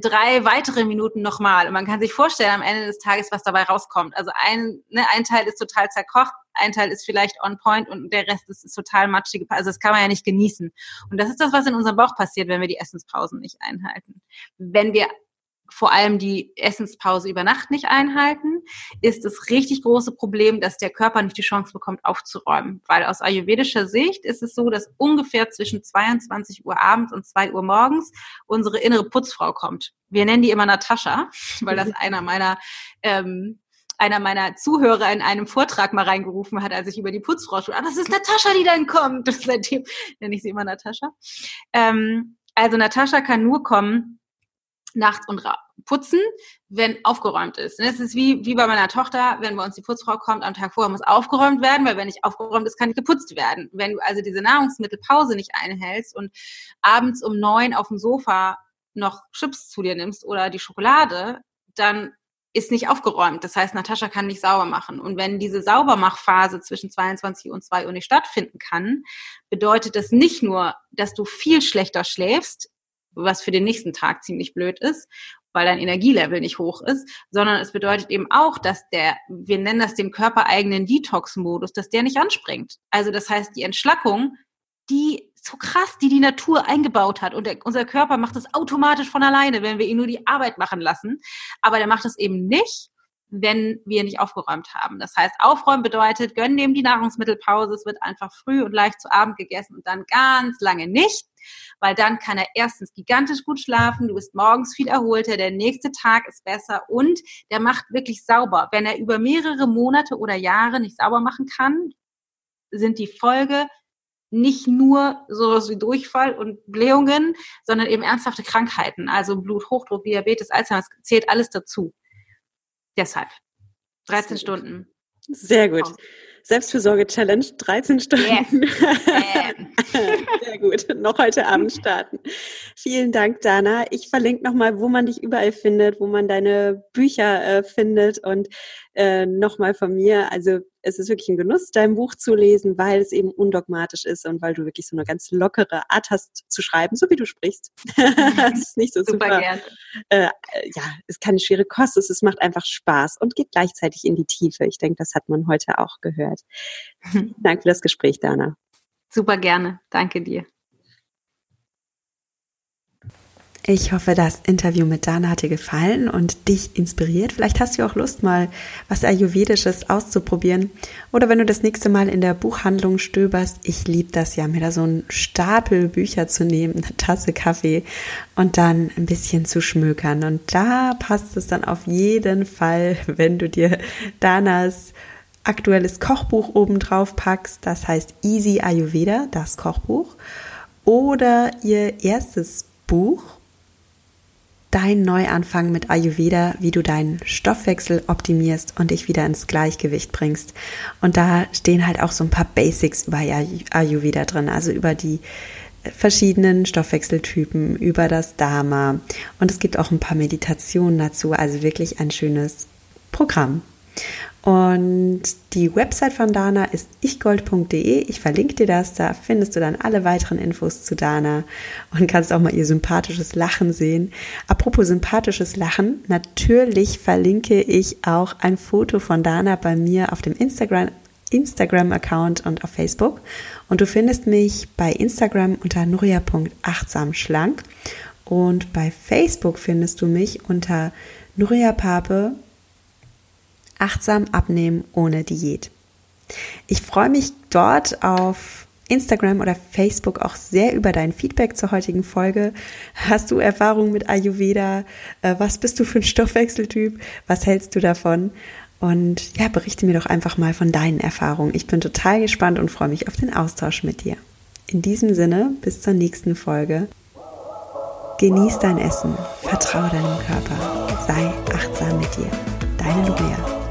drei weiteren Minuten nochmal. Und man kann sich vorstellen am Ende des Tages, was dabei rauskommt. Also ein, ne, ein Teil ist total zerkocht, ein Teil ist vielleicht on point und der Rest ist, ist total matschig. Also das kann man ja nicht genießen. Und das ist das, was in unserem Bauch passiert, wenn wir die Essenspausen nicht einhalten. Wenn wir vor allem die Essenspause über Nacht nicht einhalten, ist das richtig große Problem, dass der Körper nicht die Chance bekommt, aufzuräumen. Weil aus ayurvedischer Sicht ist es so, dass ungefähr zwischen 22 Uhr abends und 2 Uhr morgens unsere innere Putzfrau kommt. Wir nennen die immer Natascha, weil das einer meiner ähm, einer meiner Zuhörer in einem Vortrag mal reingerufen hat, als ich über die Putzfrau sprach. Ah, das ist Natascha, die dann kommt. Und seitdem nenne ich sie immer Natascha. Ähm, also Natascha kann nur kommen, nachts und putzen, wenn aufgeräumt ist. Und das ist wie, wie bei meiner Tochter, wenn bei uns die Putzfrau kommt, am Tag vorher muss aufgeräumt werden, weil wenn nicht aufgeräumt ist, kann nicht geputzt werden. Wenn du also diese Nahrungsmittelpause nicht einhältst und abends um neun auf dem Sofa noch Chips zu dir nimmst oder die Schokolade, dann ist nicht aufgeräumt. Das heißt, Natascha kann nicht sauber machen. Und wenn diese Saubermachphase zwischen 22 und 2 Uhr nicht stattfinden kann, bedeutet das nicht nur, dass du viel schlechter schläfst, was für den nächsten Tag ziemlich blöd ist, weil dein Energielevel nicht hoch ist, sondern es bedeutet eben auch, dass der, wir nennen das den körpereigenen Detox-Modus, dass der nicht anspringt. Also das heißt, die Entschlackung, die so krass, die die Natur eingebaut hat und der, unser Körper macht das automatisch von alleine, wenn wir ihn nur die Arbeit machen lassen, aber der macht es eben nicht, wenn wir nicht aufgeräumt haben. Das heißt, aufräumen bedeutet, gönnen dem die Nahrungsmittelpause, es wird einfach früh und leicht zu Abend gegessen und dann ganz lange nicht, weil dann kann er erstens gigantisch gut schlafen, du bist morgens viel erholter, der nächste Tag ist besser und der macht wirklich sauber. Wenn er über mehrere Monate oder Jahre nicht sauber machen kann, sind die Folge nicht nur sowas wie Durchfall und Blähungen, sondern eben ernsthafte Krankheiten, also Bluthochdruck, Diabetes, Alzheimer, zählt alles dazu. Deshalb 13 Stunden. Sehr gut. Selbstfürsorge-Challenge, 13 Stunden. Yes. Sehr gut. Noch heute Abend starten. Vielen Dank, Dana. Ich verlinke nochmal, wo man dich überall findet, wo man deine Bücher äh, findet und äh, nochmal von mir. Also es ist wirklich ein Genuss, dein Buch zu lesen, weil es eben undogmatisch ist und weil du wirklich so eine ganz lockere Art hast zu schreiben, so wie du sprichst. das ist nicht so super. super gerne. Äh, ja, ist keine schwere Kost, es macht einfach Spaß und geht gleichzeitig in die Tiefe. Ich denke, das hat man heute auch gehört. Vielen Dank für das Gespräch, Dana. Super gerne. Danke dir. Ich hoffe, das Interview mit Dana hat dir gefallen und dich inspiriert. Vielleicht hast du auch Lust, mal was Ayurvedisches auszuprobieren. Oder wenn du das nächste Mal in der Buchhandlung stöberst, ich liebe das ja, mir da so einen Stapel Bücher zu nehmen, eine Tasse Kaffee und dann ein bisschen zu schmökern. Und da passt es dann auf jeden Fall, wenn du dir Danas aktuelles Kochbuch obendrauf packst. Das heißt Easy Ayurveda, das Kochbuch. Oder ihr erstes Buch dein Neuanfang mit Ayurveda, wie du deinen Stoffwechsel optimierst und dich wieder ins Gleichgewicht bringst. Und da stehen halt auch so ein paar Basics über Ayurveda drin, also über die verschiedenen Stoffwechseltypen, über das Dharma. Und es gibt auch ein paar Meditationen dazu, also wirklich ein schönes Programm. Und die Website von Dana ist ichgold.de. Ich verlinke dir das. Da findest du dann alle weiteren Infos zu Dana und kannst auch mal ihr sympathisches Lachen sehen. Apropos sympathisches Lachen, natürlich verlinke ich auch ein Foto von Dana bei mir auf dem Instagram Instagram-Account und auf Facebook. Und du findest mich bei Instagram unter nuria.achtsamschlank und bei Facebook findest du mich unter Nuria Pape Achtsam abnehmen ohne Diät. Ich freue mich dort auf Instagram oder Facebook auch sehr über dein Feedback zur heutigen Folge. Hast du Erfahrung mit Ayurveda? Äh, was bist du für ein Stoffwechseltyp? Was hältst du davon? Und ja, berichte mir doch einfach mal von deinen Erfahrungen. Ich bin total gespannt und freue mich auf den Austausch mit dir. In diesem Sinne, bis zur nächsten Folge. Genieß dein Essen, vertraue deinem Körper, sei achtsam mit dir. Deine Luria.